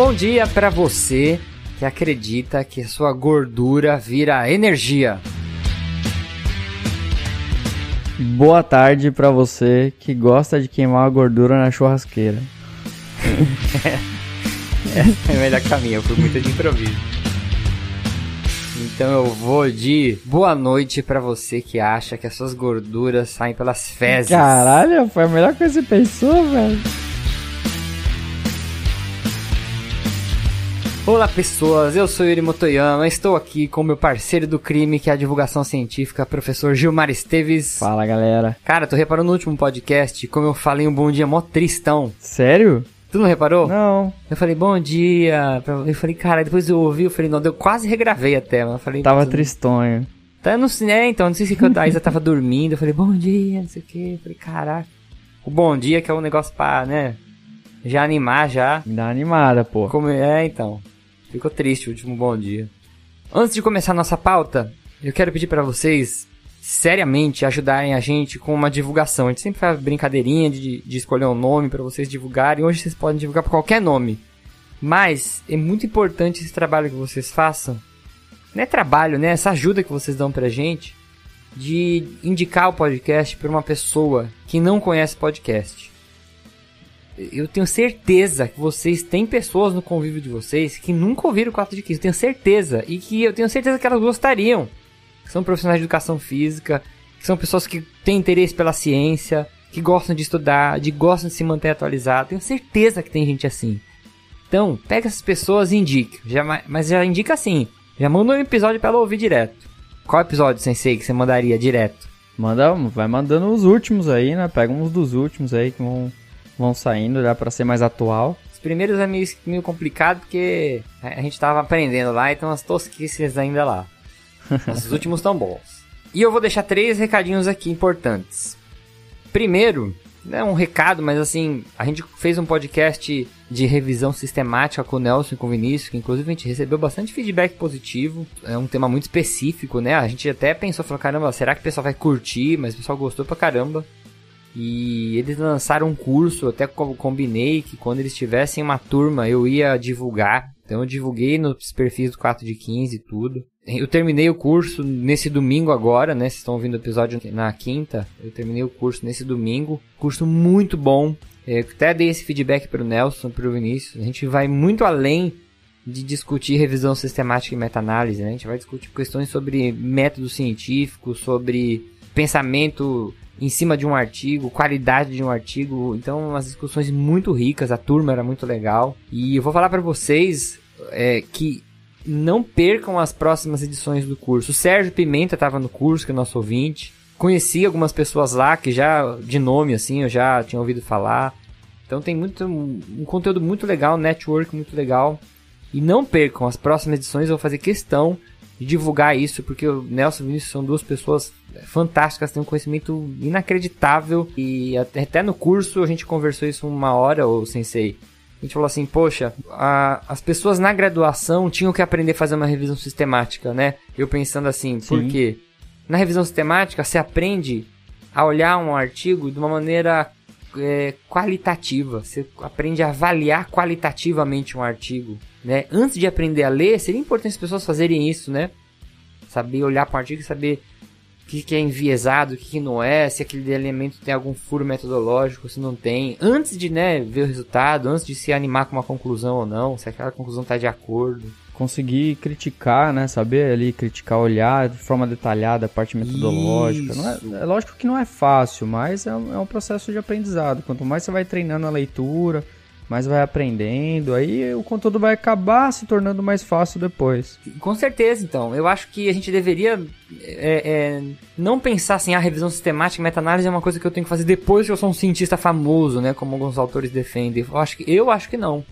Bom dia para você que acredita que sua gordura vira energia. Boa tarde para você que gosta de queimar a gordura na churrasqueira. é, é o melhor caminho, eu fui muito de improviso. Então eu vou de boa noite para você que acha que as suas gorduras saem pelas fezes. Caralho, foi a melhor coisa que você pensou, velho. Olá pessoas, eu sou Yuri Motoyama, estou aqui com meu parceiro do crime, que é a divulgação científica, professor Gilmar Esteves. Fala galera. Cara, tu reparou no último podcast, como eu falei um bom dia mó tristão. Sério? Tu não reparou? Não. Eu falei, bom dia. Eu falei, cara, depois eu ouvi, eu falei, não, eu quase regravei até, mas eu falei... Tava tristonho. Tá no cinema, então, não sei se a Isa tava dormindo, eu falei, bom dia, não sei o que, eu falei, caraca. O bom dia que é um negócio pra, né, já animar já. Me dá animada, pô. Como, é, então. Ficou triste o último bom dia. Antes de começar nossa pauta, eu quero pedir para vocês seriamente ajudarem a gente com uma divulgação. A gente sempre faz brincadeirinha de, de escolher um nome para vocês divulgarem. Hoje vocês podem divulgar por qualquer nome. Mas é muito importante esse trabalho que vocês façam. Não é trabalho, né? Essa ajuda que vocês dão pra gente de indicar o podcast para uma pessoa que não conhece podcast eu tenho certeza que vocês têm pessoas no convívio de vocês que nunca ouviram o 4 de 15. Eu tenho certeza. E que eu tenho certeza que elas gostariam. Que são profissionais de educação física, que são pessoas que têm interesse pela ciência, que gostam de estudar, de gostam de se manter atualizado. Tenho certeza que tem gente assim. Então, pega essas pessoas e indique. Já, mas já indica assim. Já manda um episódio para ela ouvir direto. Qual episódio, Sensei, que você mandaria direto? Manda, vai mandando os últimos aí, né? Pega uns dos últimos aí que vão vão saindo já para ser mais atual. Os primeiros é meio, meio complicado porque a gente tava aprendendo lá, então as tosquices ainda lá. Mas os últimos estão bons. E eu vou deixar três recadinhos aqui importantes. Primeiro, é um recado, mas assim, a gente fez um podcast de revisão sistemática com o Nelson e com o Vinícius, que inclusive a gente recebeu bastante feedback positivo. É um tema muito específico, né? A gente até pensou, falou, caramba, será que o pessoal vai curtir? Mas o pessoal gostou pra caramba. E eles lançaram um curso, até combinei que quando eles tivessem uma turma eu ia divulgar. Então eu divulguei nos perfis do 4 de 15 e tudo. Eu terminei o curso nesse domingo agora, né? Vocês estão ouvindo o episódio na quinta. Eu terminei o curso nesse domingo. Curso muito bom. Eu até dei esse feedback para o Nelson, para o Vinícius. A gente vai muito além de discutir revisão sistemática e meta-análise. Né? A gente vai discutir questões sobre método científico, sobre pensamento em cima de um artigo, qualidade de um artigo. Então, umas discussões muito ricas, a turma era muito legal. E eu vou falar para vocês é, que não percam as próximas edições do curso. O Sérgio Pimenta estava no curso, que é nosso ouvinte. Conheci algumas pessoas lá que já, de nome assim, eu já tinha ouvido falar. Então tem muito, um conteúdo muito legal, network muito legal. E não percam as próximas edições, eu vou fazer questão de divulgar isso, porque o Nelson e o Vinícius são duas pessoas fantásticas, têm um conhecimento inacreditável. E até no curso a gente conversou isso uma hora, o sensei. A gente falou assim, poxa, a, as pessoas na graduação tinham que aprender a fazer uma revisão sistemática, né? Eu pensando assim, Sim. por quê? Na revisão sistemática, você aprende a olhar um artigo de uma maneira é, qualitativa. Você aprende a avaliar qualitativamente um artigo, né? Antes de aprender a ler, seria importante as pessoas fazerem isso, né? Saber olhar para o artigo e saber o que, que é enviesado, o que, que, não é, se aquele elemento tem algum furo metodológico, se não tem. Antes de né, ver o resultado, antes de se animar com uma conclusão ou não, se aquela conclusão está de acordo conseguir criticar, né? Saber ali criticar, olhar de forma detalhada a parte metodológica. É, é, lógico que não é fácil, mas é, é, um processo de aprendizado. Quanto mais você vai treinando a leitura, mais vai aprendendo, aí o conteúdo vai acabar se tornando mais fácil depois. Com certeza, então. Eu acho que a gente deveria é, é, não pensar assim, a ah, revisão sistemática, meta-análise é uma coisa que eu tenho que fazer depois que eu sou um cientista famoso, né? Como alguns autores defendem. Eu acho que, eu acho que não.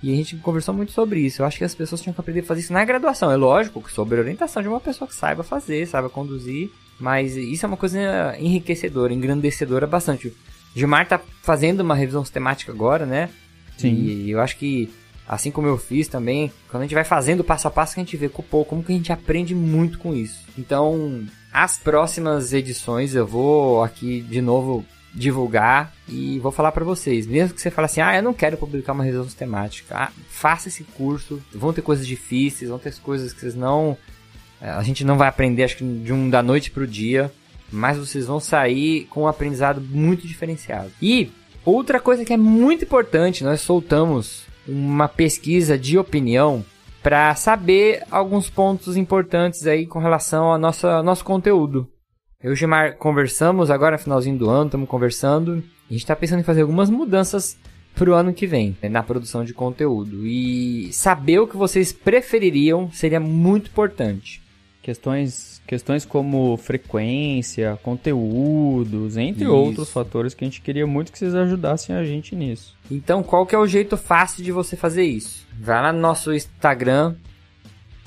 E a gente conversou muito sobre isso. Eu acho que as pessoas tinham que aprender a fazer isso na graduação. É lógico que sob orientação de uma pessoa que saiba fazer, saiba conduzir. Mas isso é uma coisa enriquecedora, engrandecedora bastante. Gilmar tá fazendo uma revisão sistemática agora, né? Sim. E eu acho que, assim como eu fiz também, quando a gente vai fazendo passo a passo, que a gente vê pô, como que a gente aprende muito com isso. Então, as próximas edições eu vou aqui de novo divulgar e vou falar para vocês. Mesmo que você fale assim, ah, eu não quero publicar uma revisão sistemática, ah, faça esse curso. Vão ter coisas difíceis, vão ter coisas que vocês não. Eh, a gente não vai aprender, acho que de um da noite pro dia, mas vocês vão sair com um aprendizado muito diferenciado. E outra coisa que é muito importante, nós soltamos uma pesquisa de opinião para saber alguns pontos importantes aí com relação ao nosso, nosso conteúdo. Eu e o Gilmar conversamos agora, finalzinho do ano, estamos conversando. A gente está pensando em fazer algumas mudanças para o ano que vem, né, na produção de conteúdo. E saber o que vocês prefeririam seria muito importante. Questões, questões como frequência, conteúdos, entre Isso. outros fatores que a gente queria muito que vocês ajudassem a gente nisso. Então, qual que é o jeito fácil de você fazer isso? Vai lá no nosso Instagram,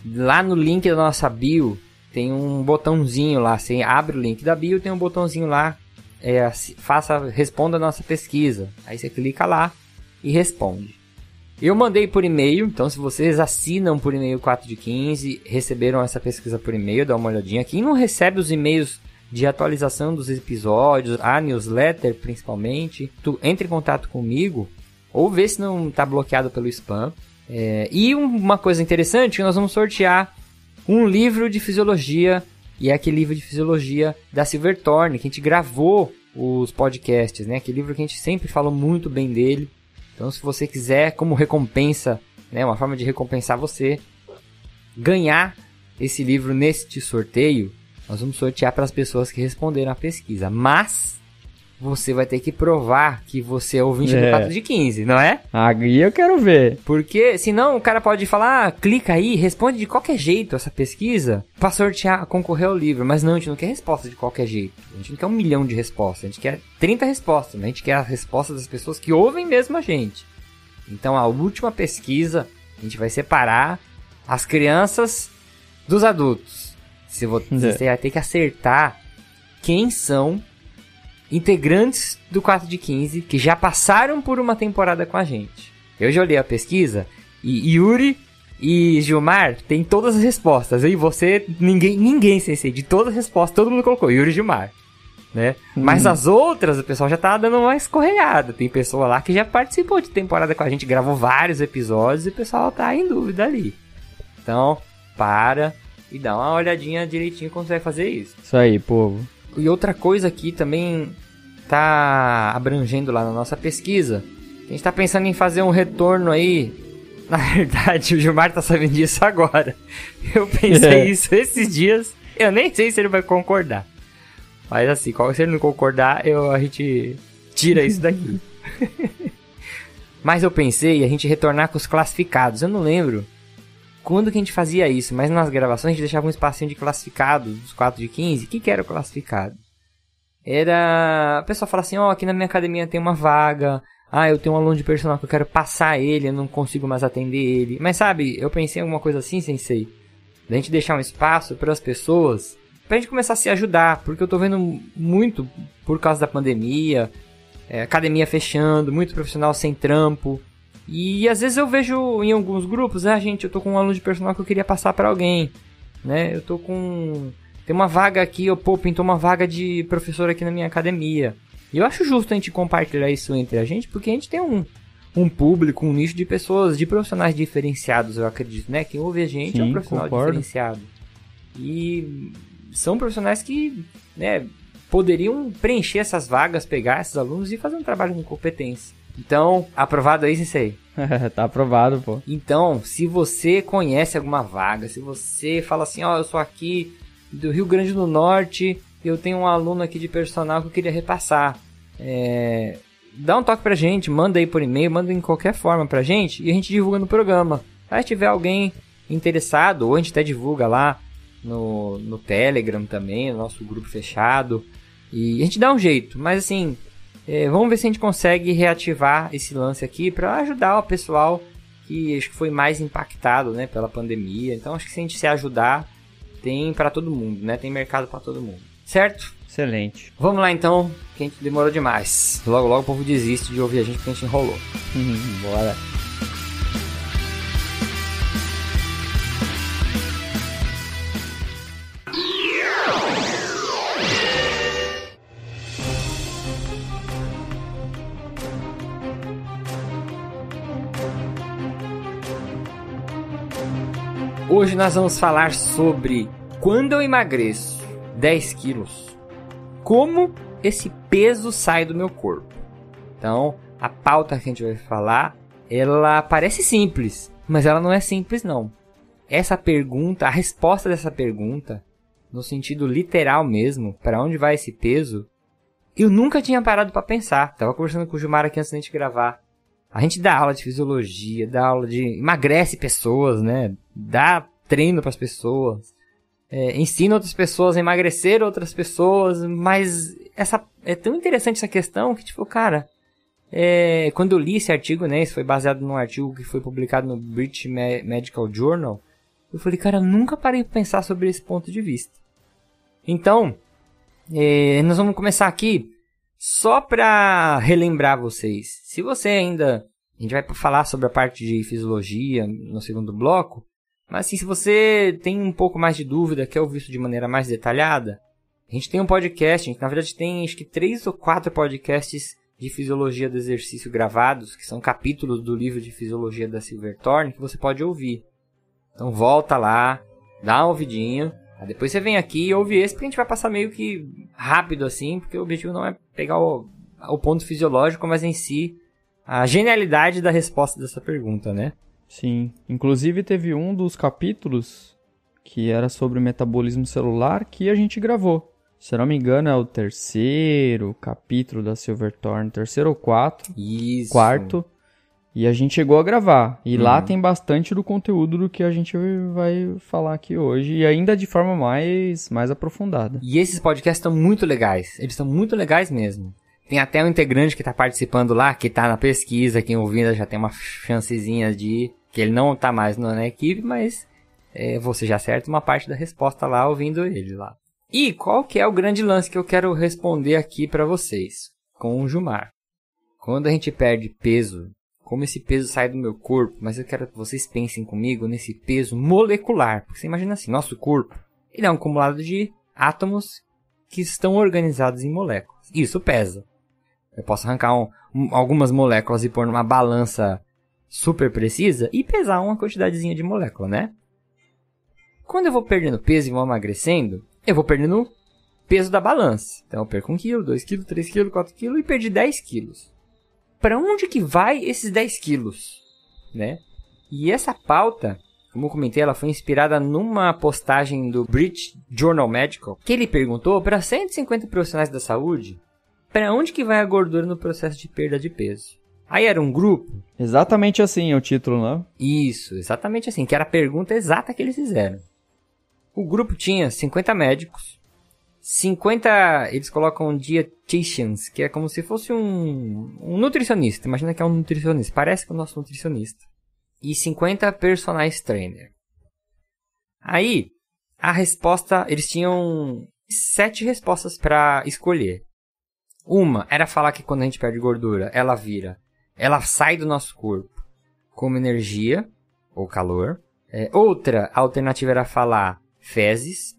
lá no link da nossa bio, tem um botãozinho lá, você abre o link da bio, tem um botãozinho lá, é, faça, responda a nossa pesquisa. Aí você clica lá e responde. Eu mandei por e-mail, então se vocês assinam por e-mail 4 de 15, receberam essa pesquisa por e-mail, dá uma olhadinha. Quem não recebe os e-mails de atualização dos episódios, a newsletter principalmente, tu entre em contato comigo ou vê se não está bloqueado pelo spam. É, e uma coisa interessante, nós vamos sortear um livro de fisiologia, e é aquele livro de fisiologia da Silverthorne, que a gente gravou os podcasts, né? Aquele livro que a gente sempre falou muito bem dele. Então, se você quiser, como recompensa, né, uma forma de recompensar você, ganhar esse livro neste sorteio, nós vamos sortear para as pessoas que responderam a pesquisa. Mas você vai ter que provar que você é ouvinte é. do 4 de 15, não é? Aí eu quero ver. Porque senão o cara pode falar, ah, clica aí, responde de qualquer jeito essa pesquisa para sortear, concorrer ao livro. Mas não, a gente não quer resposta de qualquer jeito. A gente não quer um milhão de respostas, a gente quer 30 respostas, né? a gente quer a resposta das pessoas que ouvem mesmo a gente. Então a última pesquisa, a gente vai separar as crianças dos adultos. Se você vai ter que acertar quem são integrantes do 4 de 15 que já passaram por uma temporada com a gente. Eu já olhei a pesquisa e Yuri e Gilmar tem todas as respostas. E você, ninguém, ninguém sei de todas as respostas, todo mundo colocou Yuri e Gilmar. Né? Uhum. Mas as outras, o pessoal já tá dando uma escorregada. Tem pessoa lá que já participou de temporada com a gente, gravou vários episódios e o pessoal tá em dúvida ali. Então, para e dá uma olhadinha direitinho como você vai fazer isso. Isso aí, povo. E outra coisa que também tá abrangendo lá na nossa pesquisa, a gente tá pensando em fazer um retorno aí. Na verdade, o Gilmar tá sabendo disso agora. Eu pensei é. isso esses dias. Eu nem sei se ele vai concordar. Mas assim, se ele não concordar, eu, a gente tira isso daqui. mas eu pensei a gente retornar com os classificados. Eu não lembro quando que a gente fazia isso, mas nas gravações a gente deixava um espacinho de classificado dos 4 de 15. O que, que era o classificado? Era. A pessoa fala assim: Ó, oh, aqui na minha academia tem uma vaga. Ah, eu tenho um aluno de personal que eu quero passar ele, eu não consigo mais atender ele. Mas sabe, eu pensei em alguma coisa assim, sensei. Da gente deixar um espaço para as pessoas, pra gente começar a se ajudar, porque eu tô vendo muito por causa da pandemia, é, academia fechando, muito profissional sem trampo. E às vezes eu vejo em alguns grupos, ah, gente, eu tô com um aluno de personal que eu queria passar para alguém, né? Eu tô com tem uma vaga aqui, eu pô, pintou uma vaga de professor aqui na minha academia. E eu acho justo a gente compartilhar isso entre a gente, porque a gente tem um um público, um nicho de pessoas, de profissionais diferenciados, eu acredito, né? Quem ouve a gente Sim, é um profissional concordo. diferenciado. E são profissionais que, né, poderiam preencher essas vagas, pegar esses alunos e fazer um trabalho com competência. Então, aprovado aí, Sensei? tá aprovado, pô. Então, se você conhece alguma vaga, se você fala assim, ó, oh, eu sou aqui do Rio Grande do Norte, eu tenho um aluno aqui de personal que eu queria repassar. É, dá um toque pra gente, manda aí por e-mail, manda em qualquer forma pra gente e a gente divulga no programa. Aí se tiver alguém interessado, ou a gente até divulga lá no, no Telegram também, no nosso grupo fechado. E a gente dá um jeito, mas assim, é, vamos ver se a gente consegue reativar esse lance aqui para ajudar o pessoal que acho que foi mais impactado, né, pela pandemia. Então acho que se a gente se ajudar, tem para todo mundo, né? Tem mercado para todo mundo. Certo? Excelente. Vamos lá então, que a gente demorou demais. Logo logo o povo desiste de ouvir a gente porque a gente enrolou. Bora. Hoje nós vamos falar sobre quando eu emagreço 10 quilos, como esse peso sai do meu corpo. Então, a pauta que a gente vai falar, ela parece simples, mas ela não é simples não. Essa pergunta, a resposta dessa pergunta, no sentido literal mesmo, para onde vai esse peso, eu nunca tinha parado para pensar. Tava conversando com o Gilmar aqui antes da gente gravar. A gente dá aula de fisiologia, dá aula de. emagrece pessoas, né? Dá treino para as pessoas. É, ensina outras pessoas a emagrecer outras pessoas, mas essa é tão interessante essa questão que, tipo, cara, é, quando eu li esse artigo, né, isso foi baseado num artigo que foi publicado no British Medical Journal, eu falei, cara, eu nunca parei para pensar sobre esse ponto de vista. Então, é, nós vamos começar aqui só para relembrar vocês. Se você ainda. A gente vai falar sobre a parte de fisiologia no segundo bloco. Mas assim, se você tem um pouco mais de dúvida, quer ouvir isso de maneira mais detalhada, a gente tem um podcast, gente na verdade tem acho que três ou quatro podcasts de fisiologia do exercício gravados, que são capítulos do livro de fisiologia da Silverthorne, que você pode ouvir. Então volta lá, dá uma ouvidinha, Aí depois você vem aqui e ouve esse, porque a gente vai passar meio que rápido assim, porque o objetivo não é pegar o, o ponto fisiológico, mas em si a genialidade da resposta dessa pergunta, né? Sim. Inclusive teve um dos capítulos que era sobre metabolismo celular que a gente gravou. Se não me engano, é o terceiro capítulo da Silverthorne, terceiro ou quatro. Isso. Quarto. E a gente chegou a gravar. E hum. lá tem bastante do conteúdo do que a gente vai falar aqui hoje. E ainda de forma mais, mais aprofundada. E esses podcasts estão muito legais. Eles estão muito legais mesmo. Tem até um integrante que está participando lá, que está na pesquisa, quem ouvindo já tem uma chancezinha de que ele não está mais na equipe, mas é, você já acerta uma parte da resposta lá ouvindo ele lá. E qual que é o grande lance que eu quero responder aqui para vocês com o Jumar? Quando a gente perde peso como esse peso sai do meu corpo, mas eu quero que vocês pensem comigo nesse peso molecular. Porque você imagina assim, nosso corpo, ele é um acumulado de átomos que estão organizados em moléculas. Isso pesa. Eu posso arrancar um, algumas moléculas e pôr numa balança super precisa e pesar uma quantidadezinha de molécula, né? Quando eu vou perdendo peso e vou emagrecendo, eu vou perdendo peso da balança. Então eu perco 1 kg, 2 kg, 3 kg, 4 kg e perdi 10 quilos para onde que vai esses 10 quilos, né? E essa pauta, como eu comentei, ela foi inspirada numa postagem do British Journal Medical, que ele perguntou para 150 profissionais da saúde para onde que vai a gordura no processo de perda de peso. Aí era um grupo. Exatamente assim é o título, né? Isso, exatamente assim, que era a pergunta exata que eles fizeram. O grupo tinha 50 médicos, 50, eles colocam dietitians, que é como se fosse um, um nutricionista. Imagina que é um nutricionista, parece que é o nosso nutricionista. E 50 personagens trainer. Aí, a resposta, eles tinham sete respostas para escolher. Uma era falar que quando a gente perde gordura, ela vira, ela sai do nosso corpo como energia ou calor. É, outra alternativa era falar fezes.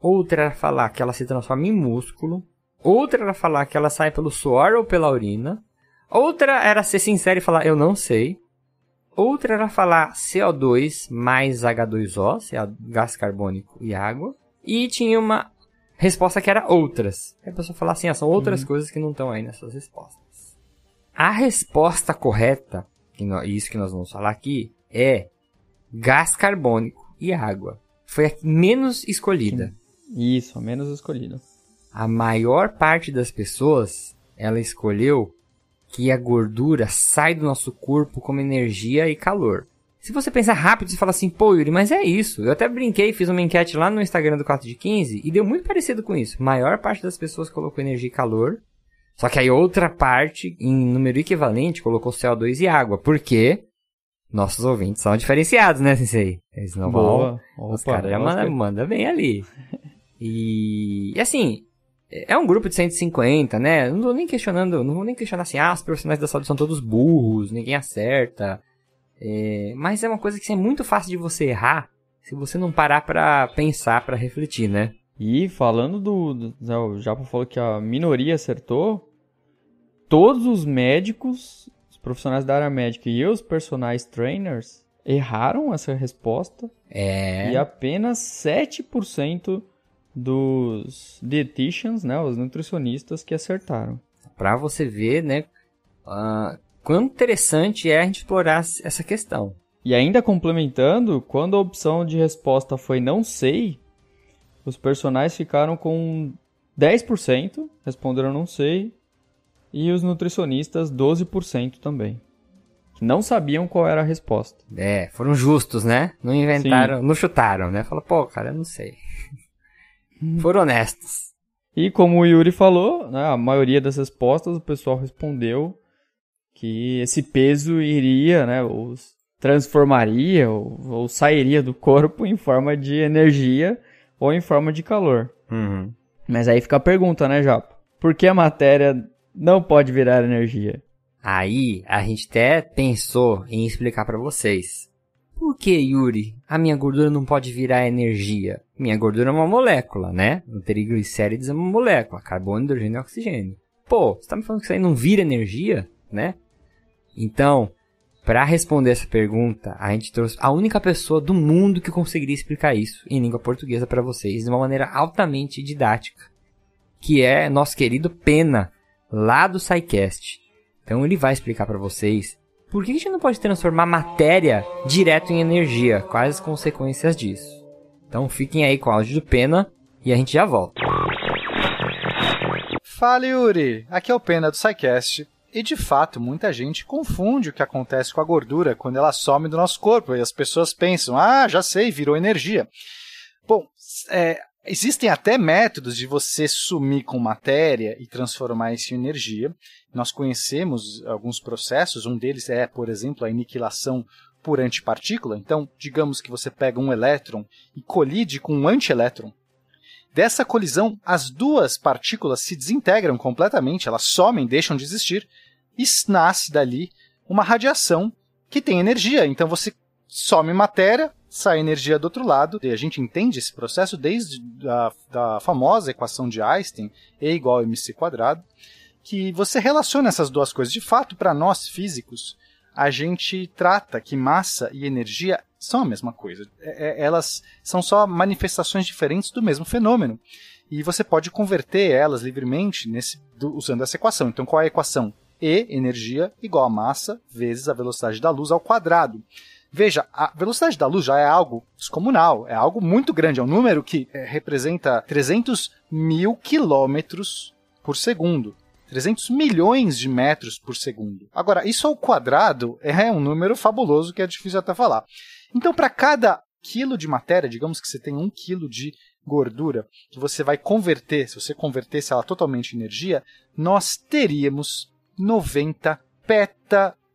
Outra era falar que ela se transforma em músculo. Outra era falar que ela sai pelo suor ou pela urina. Outra era ser sincera e falar eu não sei. Outra era falar CO2 mais H2O, CO, gás carbônico e água. E tinha uma resposta que era outras. a pessoa falava assim, ah, são outras uhum. coisas que não estão aí nessas respostas. A resposta correta, que isso que nós vamos falar aqui, é gás carbônico e água. Foi a menos escolhida. Isso, a menos escolhida. A maior parte das pessoas, ela escolheu que a gordura sai do nosso corpo como energia e calor. Se você pensar rápido, você fala assim, pô, Yuri, mas é isso. Eu até brinquei, fiz uma enquete lá no Instagram do 4 de 15 e deu muito parecido com isso. A maior parte das pessoas colocou energia e calor. Só que aí outra parte, em número equivalente, colocou CO2 e água. Por quê? Nossos ouvintes são diferenciados, né, Sensei? Eles não Boa. vão. Os caras já mandam manda bem ali. E, e assim, é um grupo de 150, né? Não tô nem questionando, não vou nem questionar assim, ah, os profissionais da saúde são todos burros, ninguém acerta. É, mas é uma coisa que é muito fácil de você errar se você não parar pra pensar, pra refletir, né? E falando do, do o Japa falou que a minoria acertou, todos os médicos, os profissionais da área médica e os personagens trainers erraram essa resposta É. e apenas 7% dos dietitians, né, os nutricionistas que acertaram. Pra você ver, né? ah, quão interessante é a gente explorar essa questão. E ainda complementando, quando a opção de resposta foi não sei, os personagens ficaram com 10%, responderam não sei, e os nutricionistas 12% também. Que não sabiam qual era a resposta. É, foram justos, né? Não inventaram, não chutaram, né? Fala, pô, cara, eu não sei. foram honestos. E como o Yuri falou, né, a maioria das respostas o pessoal respondeu que esse peso iria, né, os transformaria ou, ou sairia do corpo em forma de energia ou em forma de calor. Uhum. Mas aí fica a pergunta, né, Japa? Por que a matéria não pode virar energia? Aí a gente até pensou em explicar pra vocês. Por que, Yuri, a minha gordura não pode virar energia? Minha gordura é uma molécula, né? O triglicérides é uma molécula, carbono, hidrogênio e oxigênio. Pô, você tá me falando que isso aí não vira energia, né? Então, para responder essa pergunta, a gente trouxe a única pessoa do mundo que conseguiria explicar isso em língua portuguesa para vocês de uma maneira altamente didática, que é nosso querido Pena, lá do SciCast. Então ele vai explicar para vocês por que a gente não pode transformar matéria direto em energia, quais as consequências disso. Então fiquem aí com o áudio do Pena e a gente já volta. Fala Yuri, aqui é o Pena do SciCast. E de fato, muita gente confunde o que acontece com a gordura quando ela some do nosso corpo e as pessoas pensam, ah, já sei, virou energia. Bom, é, existem até métodos de você sumir com matéria e transformar isso em energia. Nós conhecemos alguns processos, um deles é, por exemplo, a aniquilação por antipartícula. Então, digamos que você pega um elétron e colide com um antielétron. Dessa colisão, as duas partículas se desintegram completamente, elas somem, deixam de existir, e nasce dali uma radiação que tem energia. Então você some matéria, sai energia do outro lado, e a gente entende esse processo desde a da famosa equação de Einstein, E igual a mc quadrado, que você relaciona essas duas coisas. De fato, para nós físicos, a gente trata que massa e energia são a mesma coisa. É, elas são só manifestações diferentes do mesmo fenômeno. E você pode converter elas livremente nesse, do, usando essa equação. Então, qual é a equação? E, energia, igual a massa, vezes a velocidade da luz ao quadrado. Veja, a velocidade da luz já é algo descomunal, é algo muito grande, é um número que é, representa 300 mil quilômetros por segundo. 300 milhões de metros por segundo. Agora, isso ao quadrado é um número fabuloso que é difícil até falar. Então, para cada quilo de matéria, digamos que você tem um quilo de gordura, que você vai converter, se você convertesse ela totalmente em energia, nós teríamos 90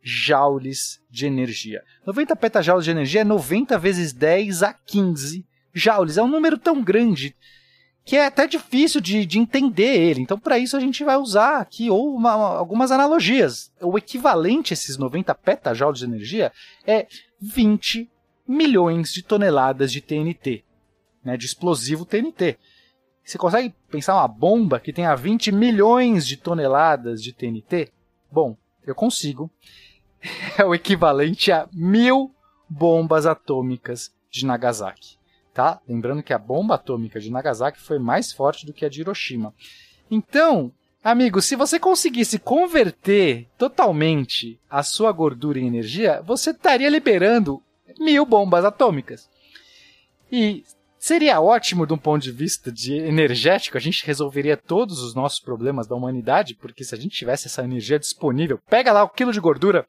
petajoules de energia. 90 petajoules de energia é 90 vezes 10 a 15 joules. É um número tão grande que é até difícil de, de entender ele. Então, para isso, a gente vai usar aqui ou uma, algumas analogias. O equivalente a esses 90 petajoules de energia é 20 milhões de toneladas de TNT, né, de explosivo TNT. Você consegue pensar uma bomba que tenha 20 milhões de toneladas de TNT? Bom, eu consigo. É o equivalente a mil bombas atômicas de Nagasaki. Tá? Lembrando que a bomba atômica de Nagasaki foi mais forte do que a de Hiroshima. Então, amigo, se você conseguisse converter totalmente a sua gordura em energia, você estaria liberando mil bombas atômicas. E Seria ótimo de um ponto de vista de energético, a gente resolveria todos os nossos problemas da humanidade, porque se a gente tivesse essa energia disponível, pega lá o quilo de gordura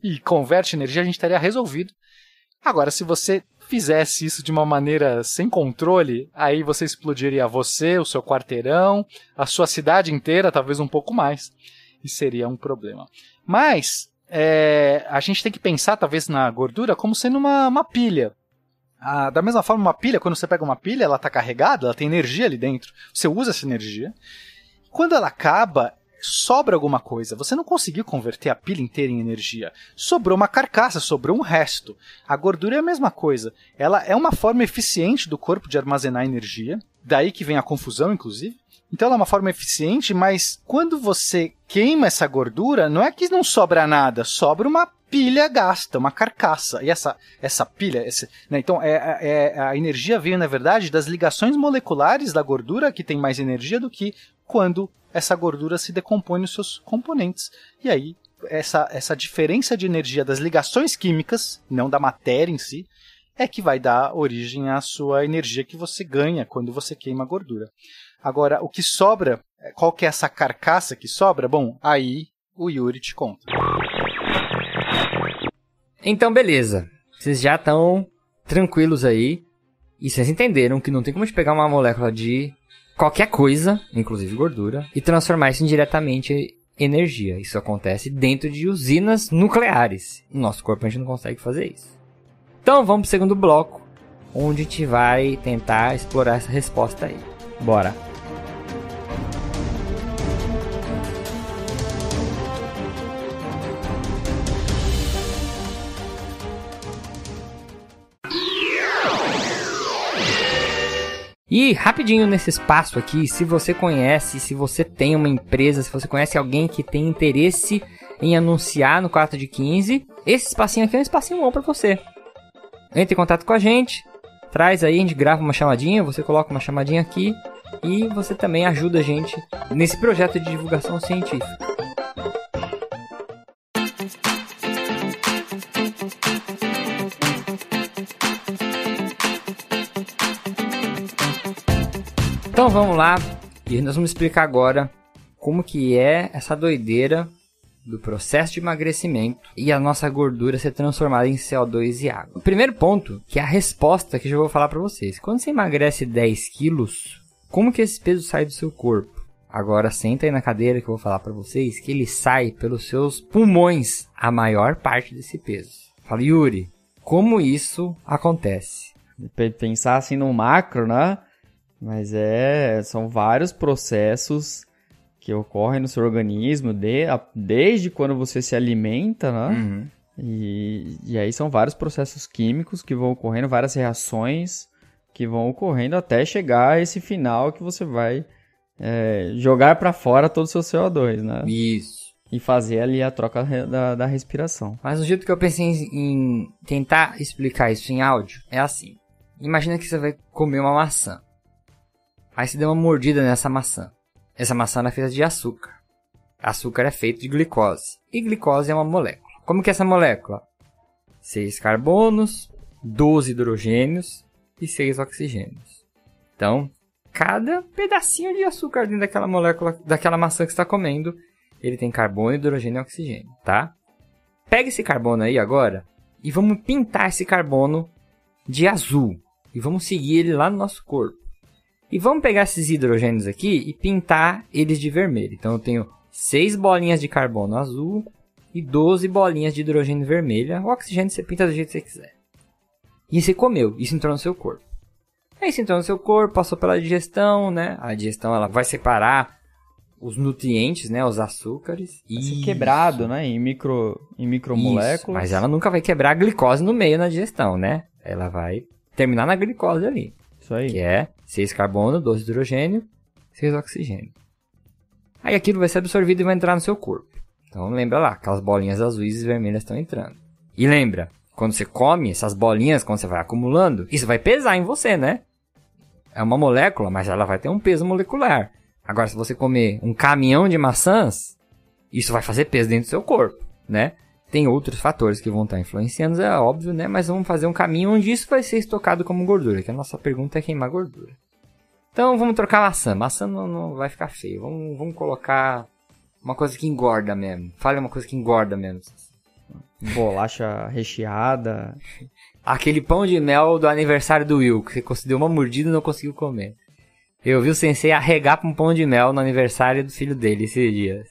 e converte energia, a gente estaria resolvido. Agora, se você fizesse isso de uma maneira sem controle, aí você explodiria você, o seu quarteirão, a sua cidade inteira, talvez um pouco mais. E seria um problema. Mas é, a gente tem que pensar, talvez, na gordura como sendo uma, uma pilha. Ah, da mesma forma, uma pilha, quando você pega uma pilha, ela está carregada, ela tem energia ali dentro. Você usa essa energia. Quando ela acaba, sobra alguma coisa. Você não conseguiu converter a pilha inteira em energia. Sobrou uma carcaça, sobrou um resto. A gordura é a mesma coisa. Ela é uma forma eficiente do corpo de armazenar energia. Daí que vem a confusão, inclusive. Então ela é uma forma eficiente, mas quando você queima essa gordura, não é que não sobra nada, sobra uma pilha gasta, uma carcaça. E essa, essa pilha, esse, né, então é, é, é, a energia veio, na verdade, das ligações moleculares da gordura, que tem mais energia do que quando essa gordura se decompõe nos seus componentes. E aí, essa, essa diferença de energia das ligações químicas, não da matéria em si, é que vai dar origem à sua energia que você ganha quando você queima a gordura. Agora, o que sobra, qual que é essa carcaça que sobra? Bom, aí o Yuri te conta. Então, beleza. Vocês já estão tranquilos aí. E vocês entenderam que não tem como a gente pegar uma molécula de qualquer coisa, inclusive gordura, e transformar isso em diretamente energia. Isso acontece dentro de usinas nucleares. No nosso corpo a gente não consegue fazer isso. Então vamos para o segundo bloco, onde a gente vai tentar explorar essa resposta aí. Bora! E rapidinho nesse espaço aqui, se você conhece, se você tem uma empresa, se você conhece alguém que tem interesse em anunciar no 4 de 15, esse espacinho aqui é um espacinho bom para você. Entre em contato com a gente, traz aí, a gente grava uma chamadinha, você coloca uma chamadinha aqui e você também ajuda a gente nesse projeto de divulgação científica. Então vamos lá e nós vamos explicar agora como que é essa doideira do processo de emagrecimento e a nossa gordura ser transformada em CO2 e água. O primeiro ponto, que é a resposta que eu já vou falar para vocês. Quando você emagrece 10 quilos, como que esse peso sai do seu corpo? Agora senta aí na cadeira que eu vou falar para vocês que ele sai pelos seus pulmões, a maior parte desse peso. Fala, Yuri, como isso acontece? Pensar assim no macro, né? Mas é, são vários processos que ocorrem no seu organismo de, desde quando você se alimenta, né? Uhum. E, e aí são vários processos químicos que vão ocorrendo, várias reações que vão ocorrendo até chegar a esse final que você vai é, jogar para fora todo o seu CO2, né? Isso. E fazer ali a troca da, da respiração. Mas o jeito que eu pensei em, em tentar explicar isso em áudio é assim. Imagina que você vai comer uma maçã. Aí você deu uma mordida nessa maçã. Essa maçã é feita de açúcar. Açúcar é feito de glicose. E glicose é uma molécula. Como que é essa molécula? 6 carbonos, 12 hidrogênios e 6 oxigênios. Então, cada pedacinho de açúcar dentro daquela molécula, daquela maçã que está comendo, ele tem carbono, hidrogênio e oxigênio, tá? Pega esse carbono aí agora e vamos pintar esse carbono de azul. E vamos seguir ele lá no nosso corpo. E vamos pegar esses hidrogênios aqui e pintar eles de vermelho. Então eu tenho 6 bolinhas de carbono azul e 12 bolinhas de hidrogênio vermelha. O oxigênio você pinta do jeito que você quiser. E você comeu, isso entrou no seu corpo. Aí isso entrou no seu corpo, passou pela digestão, né? A digestão ela vai separar os nutrientes, né, os açúcares vai ser quebrado, né, em micro em micromoléculas. Isso, mas ela nunca vai quebrar a glicose no meio na digestão, né? Ela vai terminar na glicose ali. Isso aí. Que é 6 carbono, 12 hidrogênio, 6 oxigênio. Aí aquilo vai ser absorvido e vai entrar no seu corpo. Então lembra lá, aquelas bolinhas azuis e vermelhas estão entrando. E lembra, quando você come essas bolinhas, quando você vai acumulando, isso vai pesar em você, né? É uma molécula, mas ela vai ter um peso molecular. Agora, se você comer um caminhão de maçãs, isso vai fazer peso dentro do seu corpo, né? tem outros fatores que vão estar influenciando, é óbvio, né? Mas vamos fazer um caminho onde isso vai ser estocado como gordura, que a nossa pergunta é queimar gordura. Então vamos trocar maçã. Maçã não, não vai ficar feio. Vamos, vamos colocar uma coisa que engorda mesmo. Fale uma coisa que engorda mesmo. Bolacha recheada. Aquele pão de mel do aniversário do Will, que você deu uma mordida e não conseguiu comer. Eu vi o sensei arregar pra um pão de mel no aniversário do filho dele esse dia.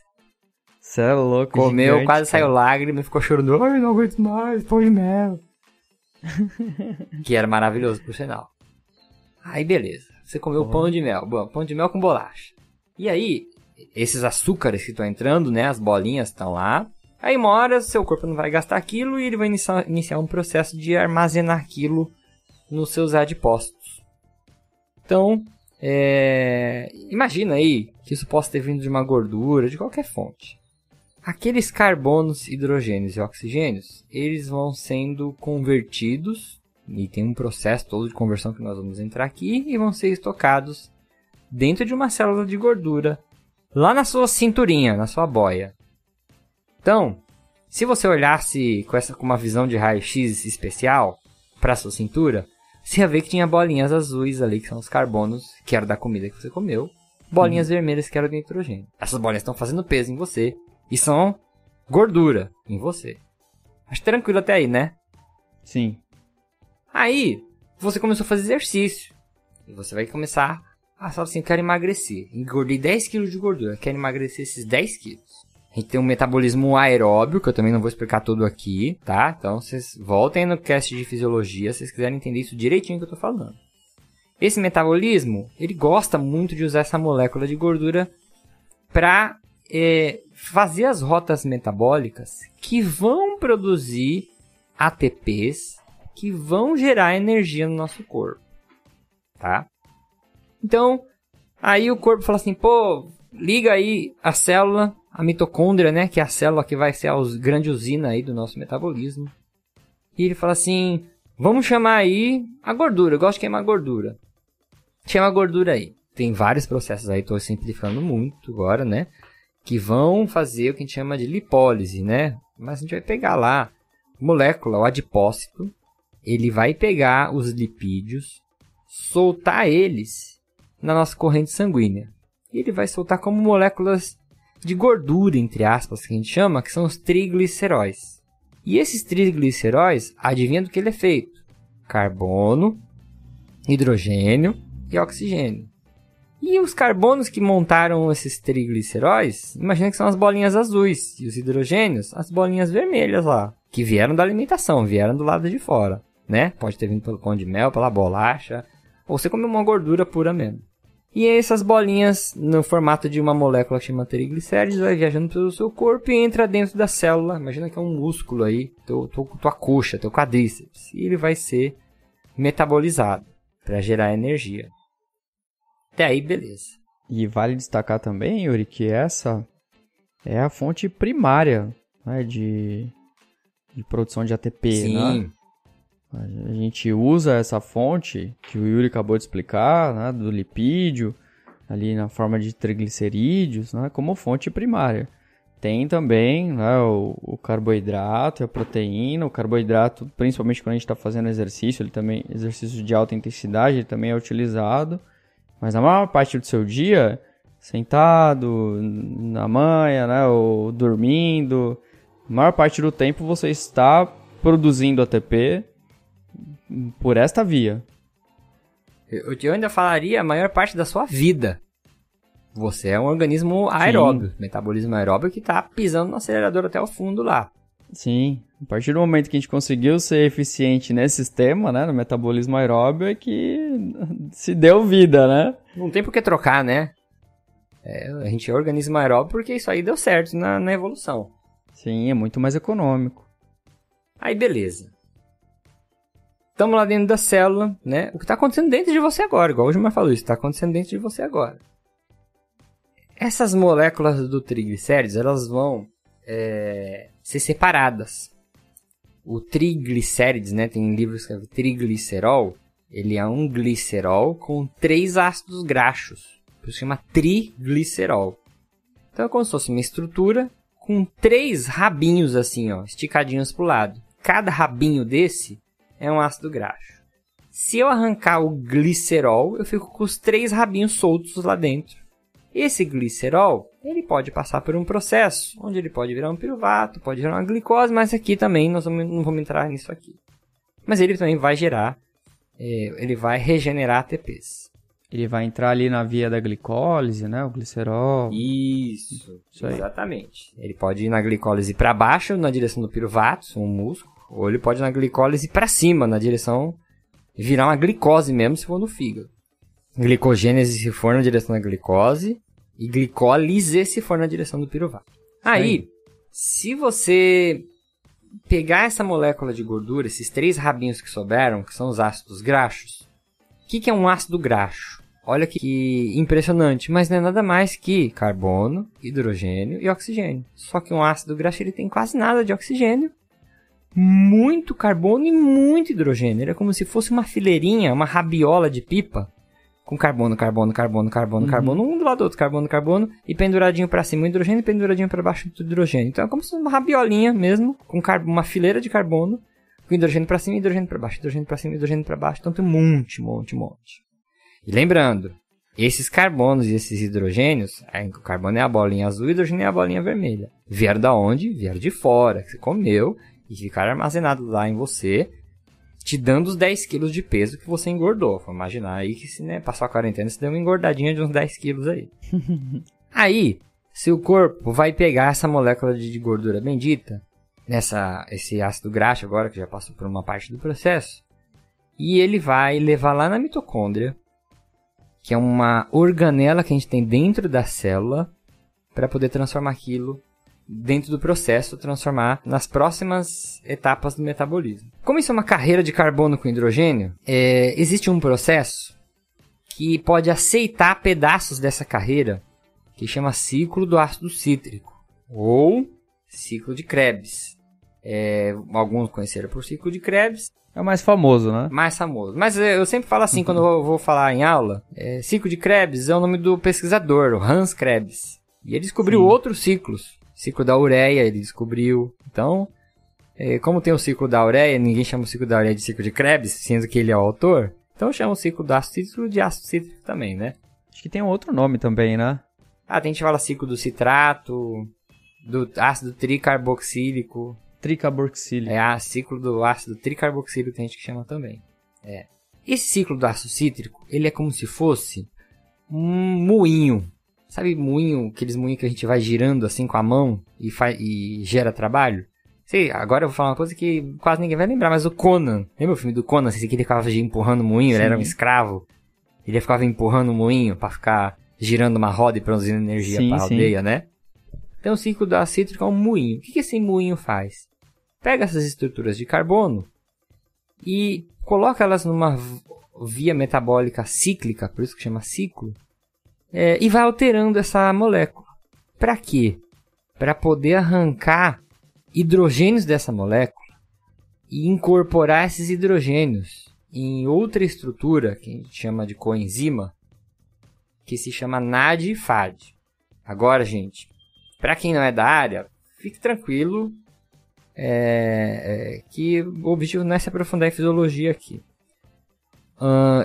Você é louco, Comeu, gigante, quase cara. saiu lágrima e ficou chorando. Ai, não aguento mais, pão de mel. que era maravilhoso, por sinal. Aí, beleza. Você comeu pão de mel. Bom, pão de mel com bolacha. E aí, esses açúcares que estão entrando, né? As bolinhas estão lá. Aí, uma hora, seu corpo não vai gastar aquilo e ele vai iniciar, iniciar um processo de armazenar aquilo nos seus adipócitos. Então, é... imagina aí que isso possa ter vindo de uma gordura, de qualquer fonte. Aqueles carbonos, hidrogênios e oxigênios, eles vão sendo convertidos, e tem um processo todo de conversão que nós vamos entrar aqui, e vão ser estocados dentro de uma célula de gordura, lá na sua cinturinha, na sua boia. Então, se você olhasse com, essa, com uma visão de raio-x especial para sua cintura, você ia ver que tinha bolinhas azuis ali, que são os carbonos, que eram da comida que você comeu, bolinhas vermelhas que eram do nitrogênio. Essas bolinhas estão fazendo peso em você, e são gordura em você. Acho tranquilo até aí, né? Sim. Aí, você começou a fazer exercício. E você vai começar a falar assim, quero emagrecer. Engordei 10 quilos de gordura, quero emagrecer esses 10 quilos. A gente tem um metabolismo aeróbio, que eu também não vou explicar tudo aqui, tá? Então, vocês voltem no cast de fisiologia, se vocês quiserem entender isso direitinho que eu tô falando. Esse metabolismo, ele gosta muito de usar essa molécula de gordura para é, fazer as rotas metabólicas que vão produzir ATPs que vão gerar energia no nosso corpo, tá? Então, aí o corpo fala assim, pô, liga aí a célula, a mitocôndria, né, que é a célula que vai ser a grande usina aí do nosso metabolismo. E ele fala assim, vamos chamar aí a gordura, eu gosto de queimar gordura. Chama a gordura aí. Tem vários processos aí, estou simplificando muito agora, né? Que vão fazer o que a gente chama de lipólise, né? Mas a gente vai pegar lá molécula, o adipócito, ele vai pegar os lipídios, soltar eles na nossa corrente sanguínea. E ele vai soltar como moléculas de gordura, entre aspas, que a gente chama, que são os trigliceróis. E esses trigliceróis, adivinha do que ele é feito? Carbono, hidrogênio e oxigênio. E os carbonos que montaram esses trigliceróis, imagina que são as bolinhas azuis, e os hidrogênios, as bolinhas vermelhas lá, que vieram da alimentação, vieram do lado de fora, né? Pode ter vindo pelo pão de mel, pela bolacha, ou você comeu uma gordura pura mesmo. E essas bolinhas, no formato de uma molécula que chama triglicérides, vai viajando pelo seu corpo e entra dentro da célula. Imagina que é um músculo aí, teu, teu, tua coxa, teu quadríceps. E ele vai ser metabolizado para gerar energia. Até aí, beleza. E vale destacar também, Yuri, que essa é a fonte primária né, de, de produção de ATP, né? A gente usa essa fonte que o Yuri acabou de explicar, né, do lipídio, ali na forma de triglicerídeos, né, como fonte primária. Tem também né, o, o carboidrato e a proteína. O carboidrato, principalmente quando a gente está fazendo exercício, ele também exercício de alta intensidade, ele também é utilizado. Mas na maior parte do seu dia, sentado, na manha, né, ou dormindo, a maior parte do tempo você está produzindo ATP por esta via. eu, eu ainda falaria a maior parte da sua vida. Você é um organismo aeróbio, metabolismo aeróbio que está pisando no acelerador até o fundo lá. Sim, a partir do momento que a gente conseguiu ser eficiente nesse sistema, né, no metabolismo aeróbio, é que se deu vida, né? Não tem por que trocar, né? É, a gente é organismo aeróbio porque isso aí deu certo na, na evolução. Sim, é muito mais econômico. Aí beleza. Estamos lá dentro da célula, né? O que está acontecendo dentro de você agora, igual o Gilmar falou, isso está acontecendo dentro de você agora. Essas moléculas do triglicérides, elas vão é, ser separadas. O triglicérides, né? Tem livros que escreve triglicerol. Ele é um glicerol com três ácidos graxos. Por isso chama triglicerol. Então é como se fosse uma estrutura com três rabinhos assim, ó, esticadinhos pro lado. Cada rabinho desse é um ácido graxo. Se eu arrancar o glicerol, eu fico com os três rabinhos soltos lá dentro. Esse glicerol, ele pode passar por um processo, onde ele pode virar um piruvato, pode virar uma glicose, mas aqui também nós vamos, não vamos entrar nisso aqui. Mas ele também vai gerar, é, ele vai regenerar ATPs. Ele vai entrar ali na via da glicólise, né? O glicerol. Isso, Isso exatamente. Ele pode ir na glicólise para baixo, na direção do piruvato, um músculo, ou ele pode ir na glicólise para cima, na direção virar uma glicose mesmo, se for no fígado. Glicogênese se for na direção da glicose e glicólise se for na direção do piruvato. Aí, se você pegar essa molécula de gordura, esses três rabinhos que sobraram, que são os ácidos graxos, o que, que é um ácido graxo? Olha que, que impressionante, mas não é nada mais que carbono, hidrogênio e oxigênio. Só que um ácido graxo ele tem quase nada de oxigênio, muito carbono e muito hidrogênio. Ele é como se fosse uma fileirinha, uma rabiola de pipa com carbono, carbono, carbono, carbono, carbono, um do lado do outro, carbono, carbono, e penduradinho pra cima o hidrogênio e penduradinho pra baixo o hidrogênio. Então é como se fosse uma rabiolinha mesmo, com uma fileira de carbono, com hidrogênio pra cima, hidrogênio pra baixo, hidrogênio pra cima, hidrogênio pra baixo. Então tem um monte, monte, monte. E lembrando, esses carbonos e esses hidrogênios, aí o carbono é a bolinha azul e o hidrogênio é a bolinha vermelha. Vieram da onde? Vieram de fora, que você comeu e ficaram armazenados lá em você, te dando os 10 quilos de peso que você engordou. Vamos imaginar aí que se né, passou a quarentena, você deu uma engordadinha de uns 10 quilos aí. aí, seu corpo vai pegar essa molécula de de gordura bendita, nessa, esse ácido graxo agora, que já passou por uma parte do processo, e ele vai levar lá na mitocôndria, que é uma organela que a gente tem dentro da célula, para poder transformar aquilo dentro do processo, transformar nas próximas etapas do metabolismo. Como isso é uma carreira de carbono com hidrogênio, é, existe um processo que pode aceitar pedaços dessa carreira, que chama ciclo do ácido cítrico, ou ciclo de Krebs. É, alguns conheceram por ciclo de Krebs, É o mais famoso, né? mais famoso. Mas é, eu sempre falo assim quando eu vou falar em aula. É, ciclo de Krebs é o nome do pesquisador, o Hans Krebs. E ele descobriu Sim. outros ciclos. Ciclo da ureia, ele descobriu. Então, é, como tem o ciclo da ureia, ninguém chama o ciclo da ureia de ciclo de Krebs, sendo que ele é o autor. Então chama o ciclo do ácido cítrico de ácido cítrico também, né? Acho que tem um outro nome também, né? Ah, tem gente fala ciclo do citrato, do ácido tricarboxílico. Tricarboxílico. É a ciclo do ácido tricarboxílico tem gente que chama também. É. Esse ciclo do ácido cítrico, ele é como se fosse um moinho. Sabe moinho, aqueles moinhos que a gente vai girando assim com a mão e, faz, e gera trabalho? Sei, agora eu vou falar uma coisa que quase ninguém vai lembrar, mas o Conan. Lembra o filme do Conan? Esse que ele ficava empurrando o moinho, ele era um Sim. escravo. Ele ficava empurrando o moinho pra ficar girando uma roda e produzindo energia Sim, pra sim. aldeia, né? Então o ciclo do ácido cítrico é um moinho. O que que esse moinho faz? Pega essas estruturas de carbono e coloca elas numa via metabólica cíclica, por isso que chama ciclo, é, e vai alterando essa molécula. Para quê? Para poder arrancar hidrogênios dessa molécula e incorporar esses hidrogênios em outra estrutura que a gente chama de coenzima, que se chama NAD-FAD. Agora, gente, para quem não é da área, fique tranquilo, é, é, que o objetivo não é se aprofundar em fisiologia aqui.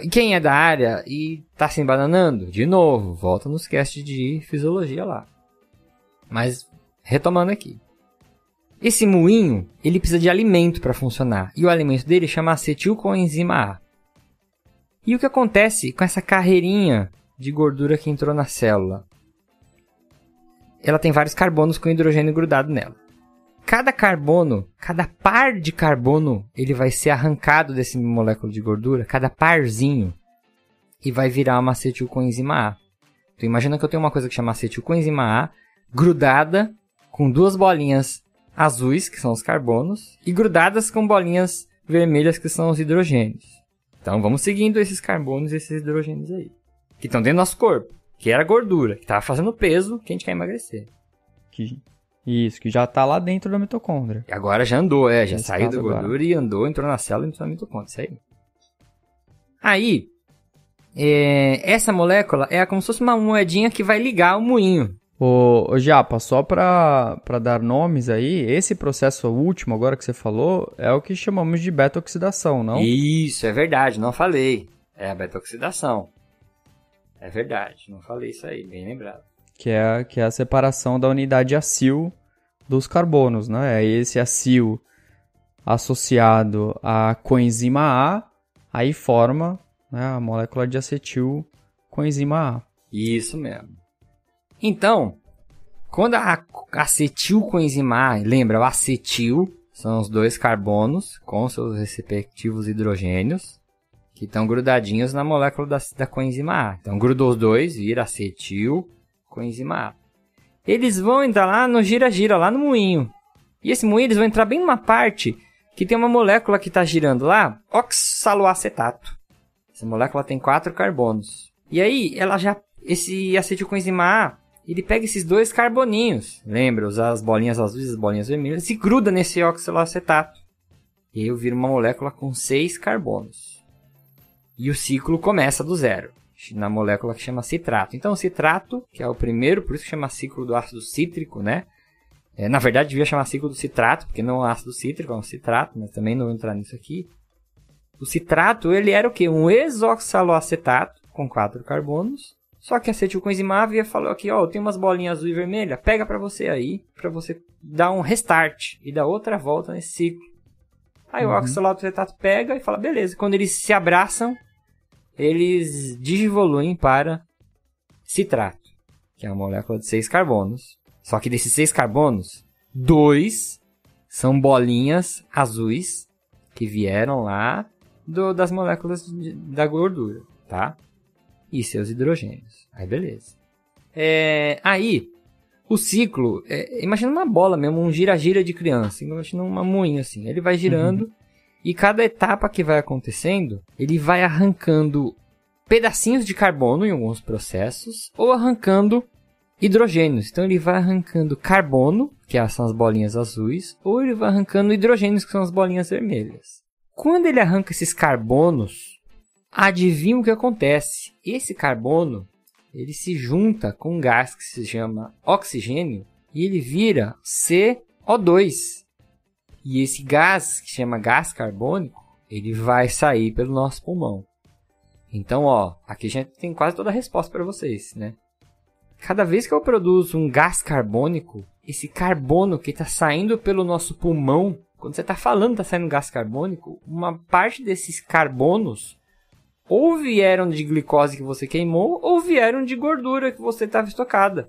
E quem é da área e tá se embananando, de novo, volta nos casts de fisiologia lá. Mas, retomando aqui. Esse moinho, ele precisa de alimento para funcionar. E o alimento dele chama acetilcoenzima A. E o que acontece com essa carreirinha de gordura que entrou na célula? Ela tem vários carbonos com hidrogênio grudado nela cada carbono, cada par de carbono, ele vai ser arrancado desse molécula de gordura, cada parzinho, e vai virar uma acetilcoenzima A. Então imagina que eu tenho uma coisa que chama acetilcoenzima A, grudada com duas bolinhas azuis, que são os carbonos, e grudadas com bolinhas vermelhas, que são os hidrogênios. Então vamos seguindo esses carbonos e esses hidrogênios aí, que estão dentro do nosso corpo, que era gordura, que estava fazendo peso que a gente quer emagrecer. Que... Isso, que já tá lá dentro da mitocôndria. E Agora já andou, é, já saiu da caso agora. gordura e andou, entrou na célula e entrou na mitocôndria, isso aí. Aí, é, essa molécula é como se fosse uma moedinha que vai ligar o moinho. Ô, ô Japa, só pra, pra dar nomes aí, esse processo último agora que você falou é o que chamamos de beta-oxidação, não? Isso, é verdade, não falei. É a beta-oxidação. É verdade, não falei isso aí, bem lembrado. Que é, que é a separação da unidade acil dos carbonos, né? É esse acil associado à coenzima A, aí forma né, a molécula de acetil coenzima A. Isso mesmo. Então, quando a acetil coenzima A, lembra, o acetil são os dois carbonos com seus respectivos hidrogênios que estão grudadinhos na molécula da, da coenzima A. Então, grudou os dois, vira acetil coenzima A. Eles vão entrar lá no gira-gira, lá no moinho. E esse moinho, eles vão entrar bem numa parte que tem uma molécula que está girando lá, oxaloacetato. Essa molécula tem quatro carbonos. E aí, ela já, esse acetilcoenzima A, ele pega esses dois carboninhos, lembra, as bolinhas azuis e as bolinhas vermelhas, e gruda nesse oxaloacetato. E aí eu viro uma molécula com seis carbonos. E o ciclo começa do zero, na molécula que chama citrato. Então, o citrato, que é o primeiro, por isso que chama ciclo do ácido cítrico, né? É, na verdade, devia chamar ciclo do citrato, porque não é um ácido cítrico, é um citrato, mas também não vou entrar nisso aqui. O citrato, ele era o quê? Um exoxaloacetato com quatro carbonos. Só que a acetilcoenzima A falou aqui, ó, tem umas bolinhas azul e vermelha, pega para você aí, para você dar um restart e dar outra volta nesse ciclo. Aí uhum. o oxaloacetato pega e fala, beleza. Quando eles se abraçam, eles digivoluem para citrato, que é uma molécula de seis carbonos. Só que desses seis carbonos, dois são bolinhas azuis que vieram lá do, das moléculas de, da gordura, tá? E seus hidrogênios. Aí beleza. É, aí, o ciclo, é, imagina uma bola mesmo, um gira-gira de criança. Imagina uma moinha assim. Ele vai girando. E cada etapa que vai acontecendo, ele vai arrancando pedacinhos de carbono em alguns processos ou arrancando hidrogênios. Então ele vai arrancando carbono, que são as bolinhas azuis, ou ele vai arrancando hidrogênios, que são as bolinhas vermelhas. Quando ele arranca esses carbonos, adivinha o que acontece? Esse carbono ele se junta com um gás que se chama oxigênio e ele vira CO2. E esse gás, que chama gás carbônico, ele vai sair pelo nosso pulmão. Então, ó, aqui a gente tem quase toda a resposta para vocês, né? Cada vez que eu produzo um gás carbônico, esse carbono que está saindo pelo nosso pulmão, quando você está falando está saindo gás carbônico, uma parte desses carbonos ou vieram de glicose que você queimou, ou vieram de gordura que você estava estocada.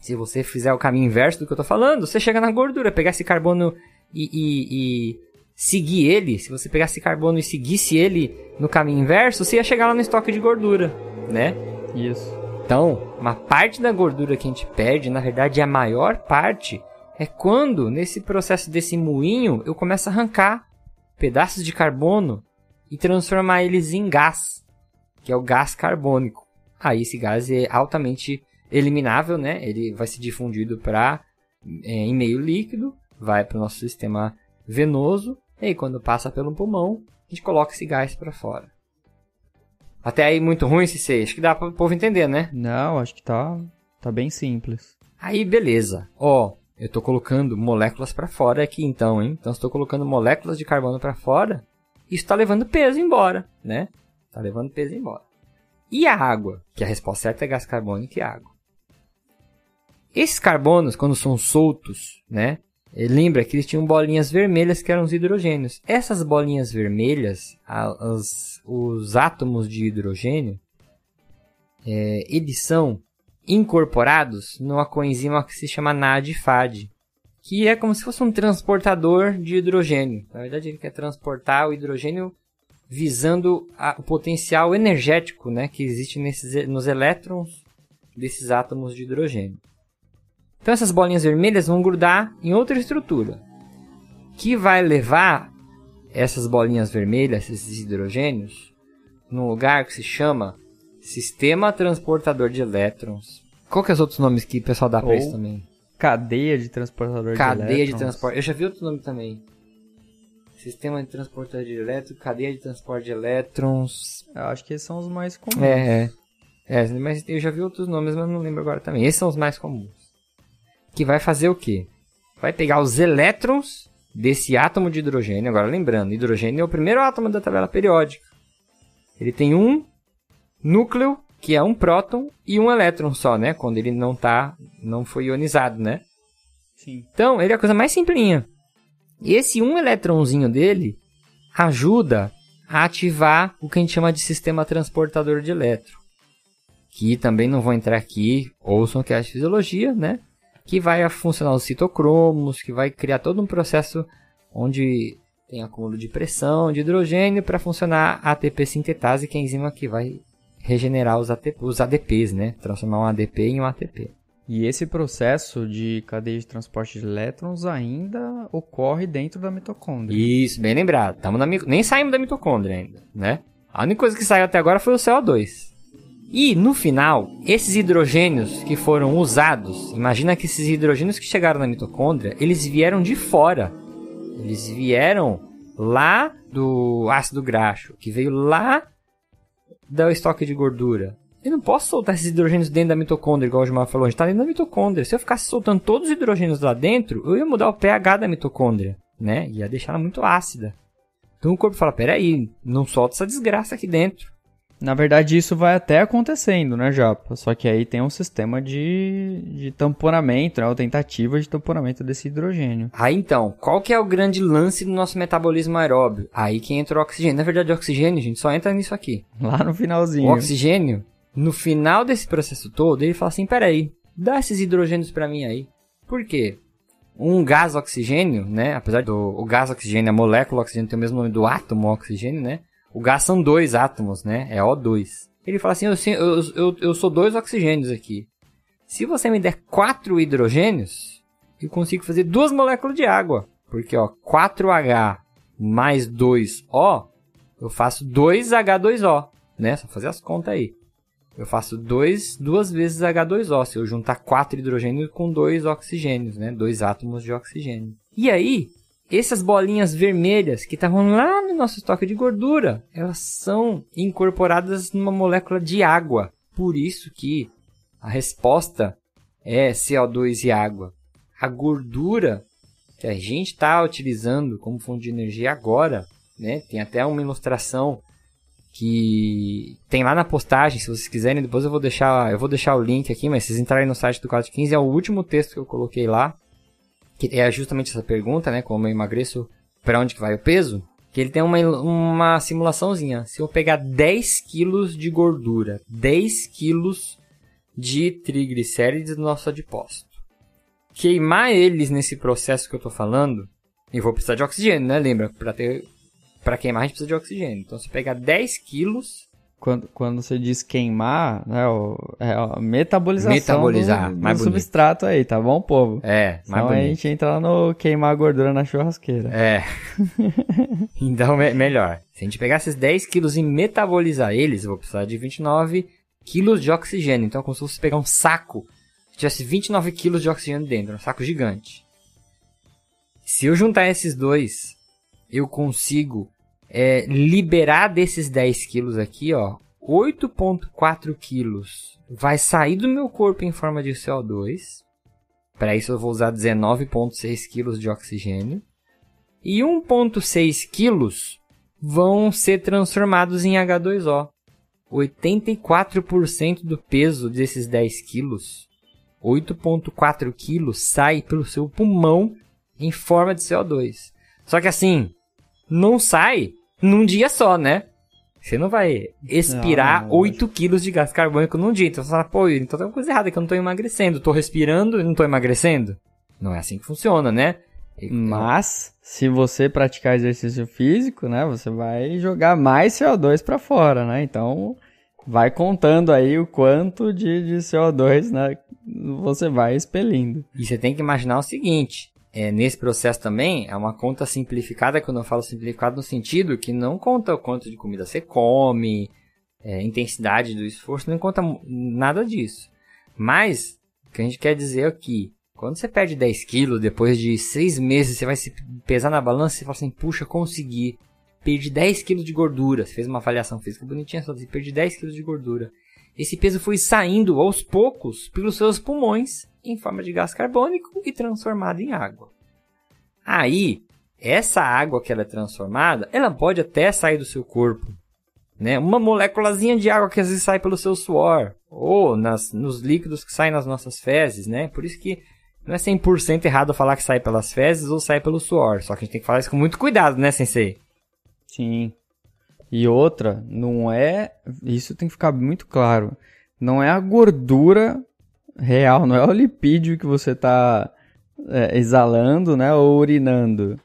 Se você fizer o caminho inverso do que eu estou falando, você chega na gordura, pegar esse carbono e, e, e seguir ele. Se você pegasse carbono e seguisse ele no caminho inverso, você ia chegar lá no estoque de gordura, né? Isso. Então, uma parte da gordura que a gente perde, na verdade, a maior parte, é quando, nesse processo desse moinho, eu começo a arrancar pedaços de carbono e transformar eles em gás, que é o gás carbônico. Aí esse gás é altamente eliminável, né? Ele vai ser difundido para é, em meio líquido, vai para o nosso sistema venoso, e aí quando passa pelo pulmão, a gente coloca esse gás para fora. Até aí muito ruim esse C. Acho que dá para o povo entender, né? Não, acho que tá, tá bem simples. Aí, beleza. Ó, eu estou colocando moléculas para fora aqui então, hein? Então, estou colocando moléculas de carbono para fora, isso está levando peso embora, né? Está levando peso embora. E a água? Que a resposta certa é gás carbônico e água. Esses carbonos, quando são soltos, né? Lembra que eles tinham bolinhas vermelhas que eram os hidrogênios. Essas bolinhas vermelhas, as, os átomos de hidrogênio, é, eles são incorporados numa coenzima que se chama NAD-FAD, que é como se fosse um transportador de hidrogênio. Na verdade, ele quer transportar o hidrogênio visando a, o potencial energético né, que existe nesses, nos elétrons desses átomos de hidrogênio. Então essas bolinhas vermelhas vão grudar em outra estrutura, que vai levar essas bolinhas vermelhas, esses hidrogênios, num lugar que se chama Sistema Transportador de Elétrons. Qual que é os outros nomes que o pessoal dá para isso também? Cadeia de transportador cadeia de elétrons. Cadeia de transporte. Eu já vi outro nome também. Sistema de transportador de elétrons, cadeia de transporte de elétrons. Eu acho que esses são os mais comuns. É, é. É, mas eu já vi outros nomes, mas não lembro agora também. Esses são os mais comuns. Que vai fazer o quê? Vai pegar os elétrons desse átomo de hidrogênio. Agora lembrando, hidrogênio é o primeiro átomo da tabela periódica. Ele tem um núcleo, que é um próton, e um elétron só, né? Quando ele não tá, não foi ionizado, né? Sim. Então, ele é a coisa mais simplinha. E esse um elétronzinho dele ajuda a ativar o que a gente chama de sistema transportador de elétron. Que também não vou entrar aqui, ouçam que é a fisiologia, né? Que vai funcionar os citocromos, que vai criar todo um processo onde tem acúmulo de pressão, de hidrogênio, para funcionar a ATP sintetase, que é a enzima que vai regenerar os, ATP, os ADPs, né? Transformar um ADP em um ATP. E esse processo de cadeia de transporte de elétrons ainda ocorre dentro da mitocôndria. Isso, bem lembrado. Tamo na, nem saímos da mitocôndria ainda, né? A única coisa que saiu até agora foi o CO2. E no final, esses hidrogênios que foram usados, imagina que esses hidrogênios que chegaram na mitocôndria, eles vieram de fora. Eles vieram lá do ácido graxo, que veio lá do estoque de gordura. Eu não posso soltar esses hidrogênios dentro da mitocôndria, igual o Gilmar falou. A gente tá dentro da mitocôndria. Se eu ficasse soltando todos os hidrogênios lá dentro, eu ia mudar o pH da mitocôndria, né? Ia deixar ela muito ácida. Então o corpo fala: peraí, não solta essa desgraça aqui dentro. Na verdade, isso vai até acontecendo, né, Japa? Só que aí tem um sistema de, de tamponamento, né? Ou tentativa de tamponamento desse hidrogênio. Aí então, qual que é o grande lance do nosso metabolismo aeróbio? Aí que entra o oxigênio. Na verdade, o oxigênio, gente, só entra nisso aqui. Lá no finalzinho. O oxigênio, no final desse processo todo, ele fala assim: peraí, dá esses hidrogênios para mim aí. Por quê? Um gás oxigênio, né? Apesar do o gás oxigênio, a molécula oxigênio tem o mesmo nome do átomo oxigênio, né? O gás são dois átomos, né? É O2. Ele fala assim: eu, eu, eu, eu sou dois oxigênios aqui. Se você me der quatro hidrogênios, eu consigo fazer duas moléculas de água. Porque, ó, 4H mais 2O, eu faço 2H2O, né? Só fazer as contas aí. Eu faço dois, duas vezes H2O, se eu juntar quatro hidrogênios com dois oxigênios, né? Dois átomos de oxigênio. E aí, essas bolinhas vermelhas que estavam lá no nosso estoque de gordura, elas são incorporadas numa molécula de água. Por isso que a resposta é CO2 e água. A gordura que a gente está utilizando como fonte de energia agora, né? Tem até uma ilustração que tem lá na postagem, se vocês quiserem, depois eu vou deixar, eu vou deixar o link aqui, mas se vocês entrarem no site do 415, é o último texto que eu coloquei lá, que é justamente essa pergunta, né, como eu emagreço, para onde que vai o peso? Que ele tem uma, uma simulaçãozinha. Se eu pegar 10 quilos de gordura, 10 quilos de triglicérides do nosso adipócito, queimar eles nesse processo que eu tô falando, e vou precisar de oxigênio, né? Lembra? Para ter para queimar a gente precisa de oxigênio. Então você pega 10 quilos. Quando, quando você diz queimar, né, o, é a metabolização Metabolizar, do, do mais bonito. substrato aí, tá bom, povo? É, mais Então a bonito. gente entra lá no queimar a gordura na churrasqueira. É. então, me- melhor. Se a gente pegar esses 10 quilos e metabolizar eles, eu vou precisar de 29 quilos de oxigênio. Então, é como se fosse pegar um saco, que tivesse 29 quilos de oxigênio dentro, um saco gigante. Se eu juntar esses dois, eu consigo é, liberar desses 10 quilos aqui, ó, 8,4 quilos vai sair do meu corpo em forma de CO2. Para isso eu vou usar 19,6 quilos de oxigênio. E 1,6 quilos vão ser transformados em H2O. 84% do peso desses 10 quilos, 8,4 quilos, sai pelo seu pulmão em forma de CO2. Só que assim, não sai num dia só, né? Você não vai expirar Não, não, 8 quilos de gás carbônico num dia. Então você fala, pô, então tem uma coisa errada que eu não tô emagrecendo. Tô respirando e não tô emagrecendo. Não é assim que funciona, né? Mas, se você praticar exercício físico, né, você vai jogar mais CO2 para fora, né? Então, vai contando aí o quanto de, de CO2, né, você vai expelindo. E você tem que imaginar o seguinte: é, nesse processo também é uma conta simplificada, quando eu falo simplificado no sentido que não conta o quanto de comida você come, é, intensidade do esforço, não conta nada disso. Mas, o que a gente quer dizer aqui, quando você perde 10 quilos, depois de 6 meses, você vai se pesar na balança e fala assim, puxa, consegui. Perdi 10 quilos de gordura. Você fez uma avaliação física bonitinha, só disse, perdi 10 quilos de gordura. esse peso foi saindo aos poucos pelos seus pulmões em forma de gás carbônico e transformado em água. Aí, essa água que ela é transformada, ela pode até sair do seu corpo, né? Uma moléculazinha de água que às vezes sai pelo seu suor ou nas, nos líquidos que saem nas nossas fezes, né? Por isso que não é 100% errado falar que sai pelas fezes ou sai pelo suor. Só que a gente tem que falar isso com muito cuidado, né, sensei? Sim. E outra, não é. Isso tem que ficar muito claro. Não é a gordura real, não é o lipídio que você está é, exalando, né, ou urinando.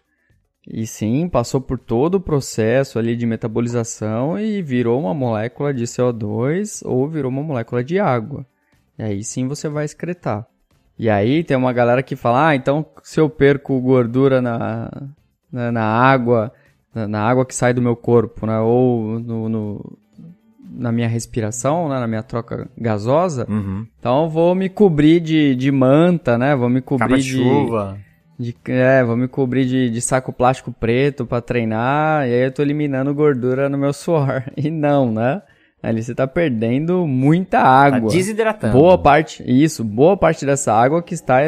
E sim, passou por todo o processo ali de metabolização e virou uma molécula de CO2 ou virou uma molécula de água. E aí sim você vai excretar. E aí tem uma galera que fala, ah, então se eu perco gordura na, na, na água, na, na, água que sai do meu corpo, né, ou no, no na minha respiração, né, na minha troca gasosa, uhum. então eu vou me cobrir de, de manta, né, vou me cobrir Caba de... chuva. De, é, vou me cobrir de, de saco plástico preto para treinar, e aí eu tô eliminando gordura no meu suor. E não, né? Ali você tá perdendo muita água. Tá desidratando. Boa parte, isso, boa parte dessa água que está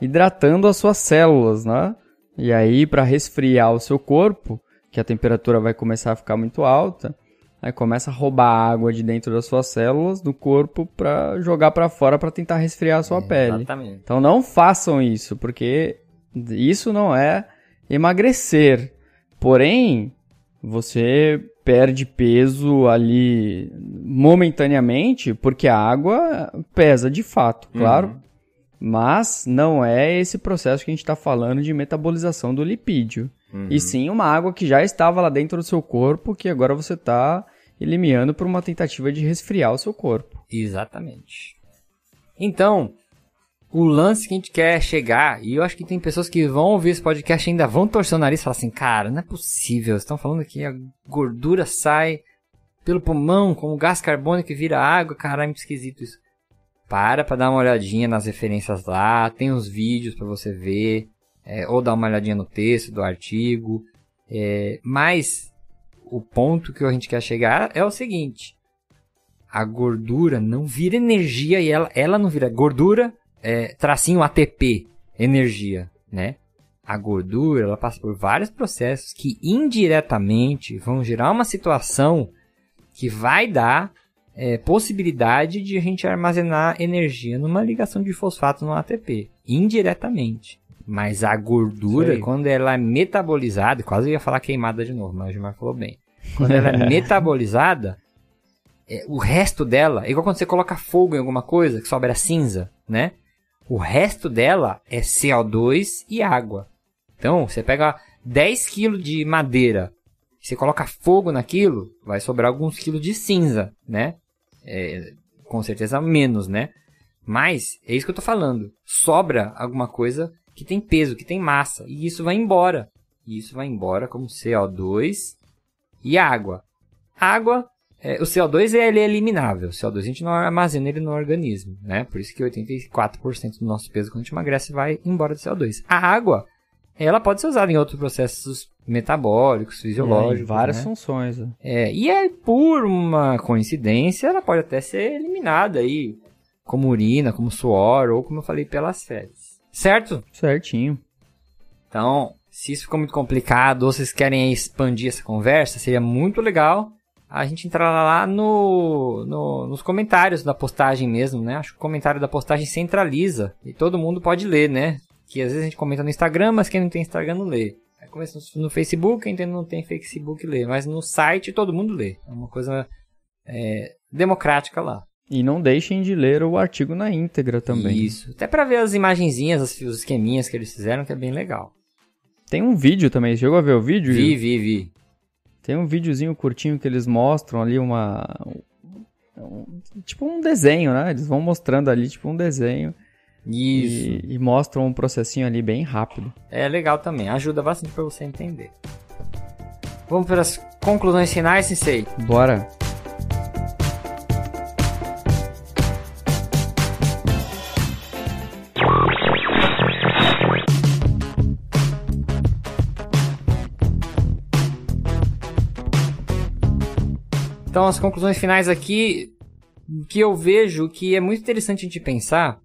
hidratando as suas células, né? E aí, para resfriar o seu corpo, que a temperatura vai começar a ficar muito alta, aí começa a roubar água de dentro das suas células, do corpo, para jogar para fora para tentar resfriar a sua É, pele. Exatamente. Então não façam isso, porque isso não é emagrecer. Porém, você perde peso ali momentaneamente, porque a água pesa de fato, claro. Uhum. Mas não é esse processo que a gente está falando de metabolização do lipídio. Uhum. E sim uma água que já estava lá dentro do seu corpo, que agora você está eliminando por uma tentativa de resfriar o seu corpo. Exatamente. Então, o lance que a gente quer chegar, e eu acho que tem pessoas que vão ouvir esse podcast e ainda vão torcer o nariz e falar assim, cara, não é possível, estão falando que a gordura sai pelo pulmão como gás carbônico e vira água, caralho, é muito esquisito isso. Para pra dar uma olhadinha nas referências lá, tem uns vídeos para você ver, é, ou dar uma olhadinha no texto do artigo, é, mas o ponto que a gente quer chegar é o seguinte, a gordura não vira energia e ela, ela não vira gordura, é, tracinho ATP, energia, né? A gordura, ela passa por vários processos que indiretamente vão gerar uma situação que vai dar é, possibilidade de a gente armazenar energia numa ligação de fosfato no ATP, indiretamente. Mas a gordura, quando ela é metabolizada, quase ia falar queimada de novo, mas o Gilmar falou bem. Quando ela é metabolizada, é, o resto dela, é igual quando você coloca fogo em alguma coisa, que sobra cinza, né? O resto dela é CO2 e água. Então, você pega 10 kg de madeira, você coloca fogo naquilo, vai sobrar alguns quilos de cinza, né? É, com certeza menos, né? Mas, é isso que eu tô falando. Sobra alguma coisa que tem peso, que tem massa. E isso vai embora. E isso vai embora como CO2 e água. Água, é, o CO2 ele é eliminável. O CO2 a gente não armazena ele no organismo, né? Por isso que 84% do nosso peso quando a gente emagrece vai embora do CO2. A água, ela pode ser usada em outros processos metabólicos, fisiológicos. É, várias né? funções. né? É, e é por uma coincidência, ela pode até ser eliminada aí, como urina, como suor, ou como eu falei, pelas fezes. Certo? Certinho. Então, se isso ficou muito complicado, ou vocês querem expandir essa conversa, seria muito legal a gente entrar lá no, no- nos comentários da postagem mesmo, né? Acho que o comentário da postagem centraliza e todo mundo pode ler, né? Que às vezes a gente comenta no Instagram, mas quem não tem Instagram não lê. Aí começa no, Facebook, quem não tem Facebook lê. Mas no site todo mundo lê. É uma coisa é, democrática lá. E não deixem de ler o artigo na íntegra também. Isso. Até pra ver as imagenzinhas, as- os esqueminhas que eles fizeram, que é bem legal. Tem um vídeo também, chegou a ver o vídeo? Vi, vi, vi. Tem um videozinho curtinho que eles mostram ali uma. um- tipo um desenho, né? Eles vão mostrando ali, tipo um desenho. Isso. E, e mostram um processinho ali bem rápido. É legal também, ajuda bastante pra você entender. Vamos para as conclusões finais, Sensei. Bora! Então, as conclusões finais aqui. que eu vejo que é muito interessante a gente pensar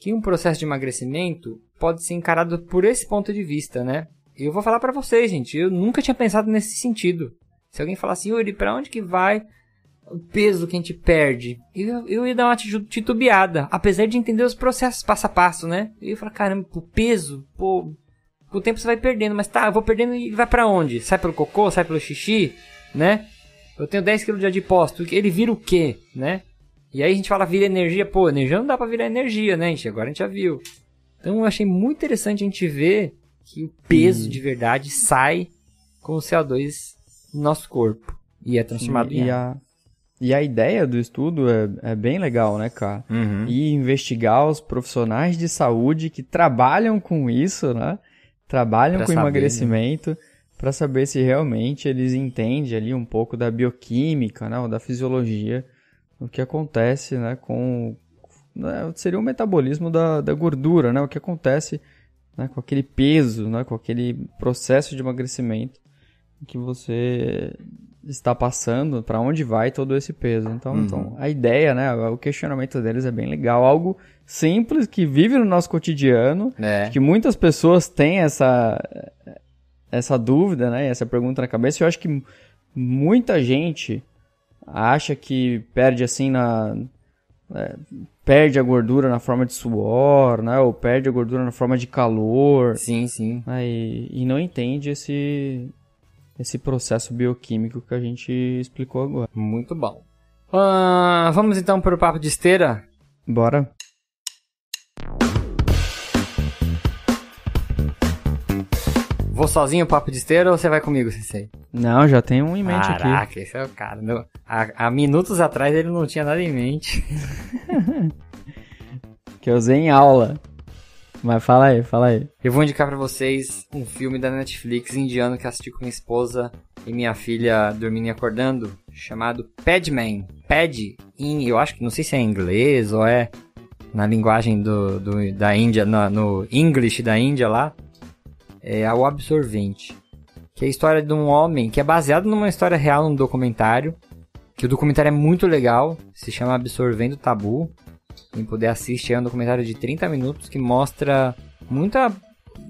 que um processo de emagrecimento pode ser encarado por esse ponto de vista, né? Eu vou falar para vocês, gente, eu nunca tinha pensado nesse sentido. Se alguém falar assim, Yuri, pra onde que vai o peso que a gente perde? Eu, eu ia dar uma titubeada, apesar de entender os processos passo a passo, né? Eu ia falar, caramba, o peso, pô, com o tempo você vai perdendo, mas tá, eu vou perdendo e vai para onde? Sai pelo cocô, sai pelo xixi, né? Eu tenho 10 kg de adipócito, ele vira o quê, né? E aí a gente fala vira energia, pô, energia não dá pra virar energia, né, gente? Agora a gente já viu. Então eu achei muito interessante a gente ver que o peso hum. de verdade sai com o CO2 no nosso corpo e é transformado Sim, em e a, e a ideia do estudo é, é bem legal, né, cara? Uhum. E investigar os profissionais de saúde que trabalham com isso, né? Trabalham pra com saber, né? emagrecimento. Né? Para saber se realmente eles entendem ali um pouco da bioquímica, né, ou da fisiologia, o que acontece, né, com né, seria o metabolismo da, da gordura, né, o que acontece né, com aquele peso, né, com aquele processo de emagrecimento que você está passando, para onde vai todo esse peso. Então, uhum. então, a ideia, né, o questionamento deles é bem legal, algo simples que vive no nosso cotidiano, é. que muitas pessoas têm essa essa dúvida, né, essa pergunta na cabeça. Eu acho que muita gente acha que perde assim na é, perde a gordura na forma de suor, né, ou perde a gordura na forma de calor. Sim, sim. Né, e, e não entende esse esse processo bioquímico que a gente explicou agora. Muito bom. Uh, vamos então para o papo de esteira. Bora. Vou sozinho papo de esteira ou você vai comigo, Sensei? Não, já tenho um em mente Caraca, aqui. Caraca, esse é o cara. Meu, há, há, minutos atrás ele não tinha nada em mente. que eu usei em aula. Mas fala aí, fala aí. Eu vou indicar para vocês um filme da Netflix indiano que assisti com minha esposa e minha filha dormindo e acordando, chamado Padman. Pad, em, eu acho que não sei se é em inglês ou é na linguagem do, do da Índia, no, no English da Índia lá é O Absorvente, que é a história de um homem que é baseado numa história real, num documentário, que o documentário é muito legal, se chama Absorvendo Tabu. Quem puder assistir, é um documentário de 30 minutos que mostra muita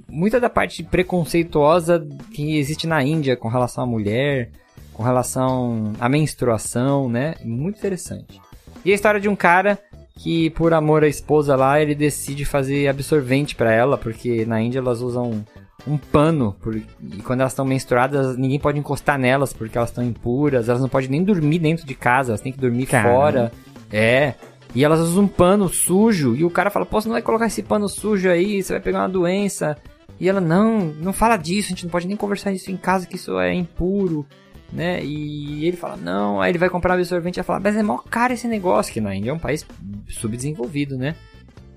muita da parte preconceituosa que existe na Índia com relação à mulher, com relação à menstruação, né? Muito interessante. E a história de um cara que por amor à esposa lá, ele decide fazer absorvente para ela, porque na Índia elas usam um pano. Por, e quando elas estão menstruadas, ninguém pode encostar nelas porque elas estão impuras. Elas não podem nem dormir dentro de casa, elas têm que dormir Caramba. fora. É. E elas usam um pano sujo. E o cara fala: Pô, você não vai colocar esse pano sujo aí, você vai pegar uma doença. E ela: Não, não fala disso, a gente não pode nem conversar isso em casa, que isso é impuro. Né? E ele fala: Não. Aí ele vai comprar um absorvente e fala: Mas é mó caro esse negócio. Que na Índia é um país subdesenvolvido, né?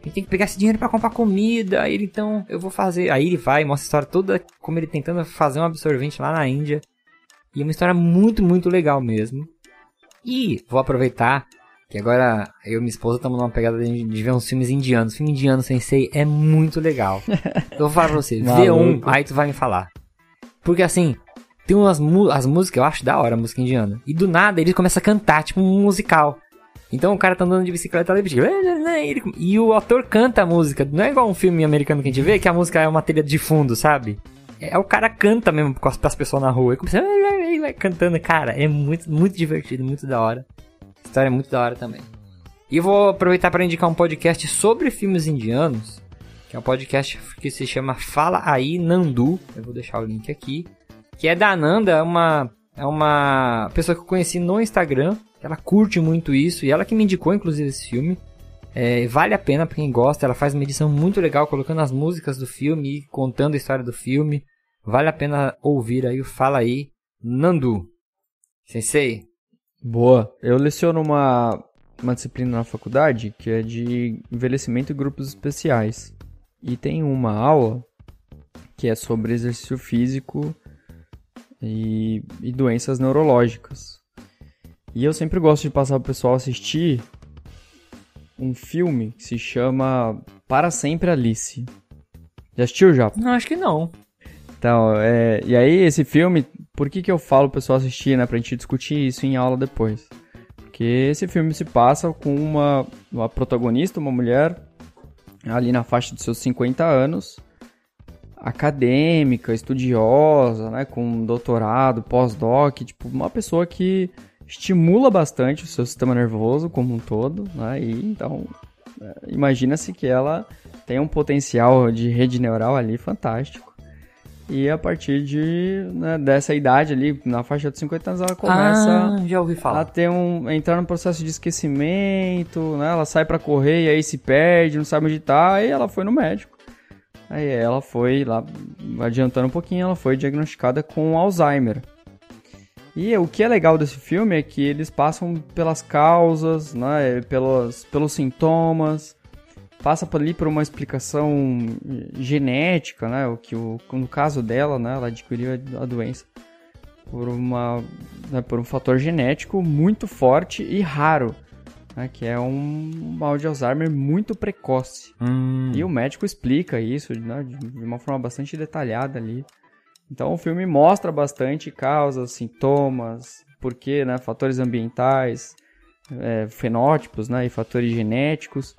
Ele tem que pegar esse dinheiro para comprar comida. Aí ele, então, eu vou fazer. Aí ele vai, mostra a história toda, como ele tentando fazer um absorvente lá na Índia. E é uma história muito, muito legal mesmo. E vou aproveitar que agora eu e minha esposa estamos numa pegada de, de, ver uns filmes indianos. Filme indiano, sensei, é muito legal. eu vou falar pra você, vê um, aí tu vai me falar. Porque assim, tem umas as músicas, eu acho da hora a música indiana. E do nada eles começam a cantar, tipo um musical. Então o cara tá andando de bicicleta ali, e o ator canta a música. Não é igual um filme americano que a gente vê, que a música é uma trilha de fundo, sabe? É o cara canta mesmo com as pessoas na rua. E começa vai cantando, cara, é muito, muito divertido, muito da hora. A história é muito da hora também. E vou aproveitar para indicar um podcast sobre filmes indianos, que é um podcast que se chama Fala Aí Nandu. Eu vou deixar o link aqui. Que é da Nanda, é uma, é uma pessoa que eu conheci no Instagram ela curte muito isso e ela que me indicou, inclusive, esse filme. É, vale a pena pra quem gosta. Ela faz uma edição muito legal, colocando as músicas do filme e contando a história do filme. Vale a pena ouvir aí o Fala aí, Nandu. Sensei. Boa. Eu leciono uma, uma disciplina na faculdade que é de envelhecimento e grupos especiais. E tem uma aula que é sobre exercício físico e, e doenças neurológicas. E eu sempre gosto de passar pro pessoal assistir um filme que se chama Para Sempre Alice. Já assistiu já? Não, acho que não. Então, é, e aí esse filme, por que que eu falo pro pessoal assistir, né, pra gente discutir isso em aula depois? Porque esse filme se passa com uma, uma protagonista, uma mulher, ali na faixa dos seus 50 anos, acadêmica, estudiosa, né, com doutorado, pós-doc, tipo, uma pessoa que estimula bastante o seu sistema nervoso como um todo, né, e então é, imagina-se que ela tem um potencial de rede neural ali fantástico. E a partir de né, dessa idade ali, na faixa de 50 anos, ela começa Ah, já ouvi a falar. ter um entrar num processo de esquecimento, né? Ela sai pra correr e aí se perde, não sabe onde tá, aí ela foi no médico. Aí ela foi lá adiantando um pouquinho, ela foi diagnosticada com Alzheimer. E o que é legal desse filme é que eles passam pelas causas, né, pelos, pelos sintomas, passa por ali por uma explicação genética, né, o que o, no caso dela, né, ela adquiriu a doença por uma né, por um fator genético muito forte e raro, né, que é um mal de Alzheimer muito precoce. Hum, E o médico explica isso né, de de uma forma bastante detalhada ali. Então o filme mostra bastante causas, sintomas, porquê, né, fatores ambientais, é, fenótipos né, e fatores genéticos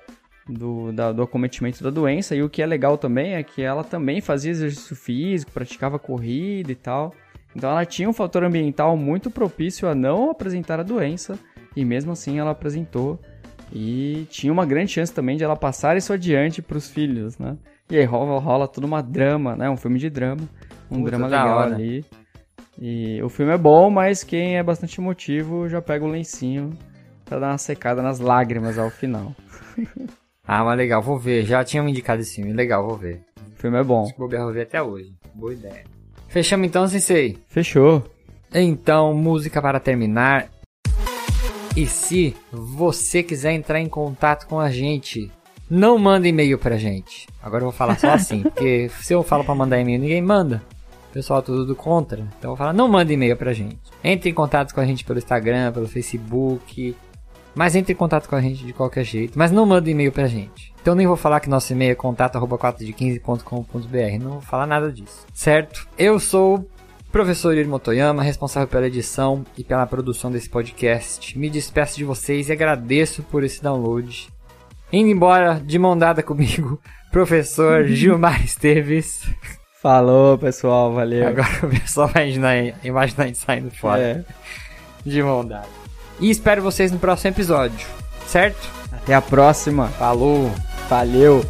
do, da- do acometimento da doença. E o que é legal também é que ela também fazia exercício físico, praticava corrida e tal. Então ela tinha um fator ambiental muito propício a não apresentar a doença e mesmo assim ela apresentou e tinha uma grande chance também de ela passar isso adiante para os filhos, né? E aí rola, rola toda uma drama, né? Um filme de drama, um Puta, drama legal hora. ali. E o filme é bom, mas quem é bastante emotivo já pega o lencinho pra dar uma secada nas lágrimas ao final. Ah, mas legal, vou ver. Já tinham me indicado esse filme. Legal, vou ver. O filme é bom. Se bobear, vou ver até hoje. Boa ideia. Fechamos então, Sensei. Fechou. Então, música para terminar. E se você quiser entrar em contato com a gente, não manda e-mail pra gente. Agora eu vou falar só assim, porque se eu falo pra mandar e-mail, ninguém manda. Pessoal tudo do contra. Então eu vou falar, não manda e-mail pra gente. Entre em contato com a gente pelo Instagram, pelo Facebook. Mas entre em contato com a gente de qualquer jeito. Mas não manda e-mail pra gente. Então nem vou falar que nosso e-mail é contato.4de15.com.br. Não vou falar nada disso. Certo? Eu sou o professor Irmo Toyama, responsável pela edição e pela produção desse podcast. Me despeço de vocês e agradeço por esse download. Indo embora de mão dada comigo, professor Gilmar Esteves. Falou, pessoal. Valeu. Agora o pessoal vai imaginar, imaginar a gente saindo fora É. de mão dada. E espero vocês no próximo episódio, certo? Até a próxima. Falou! Valeu.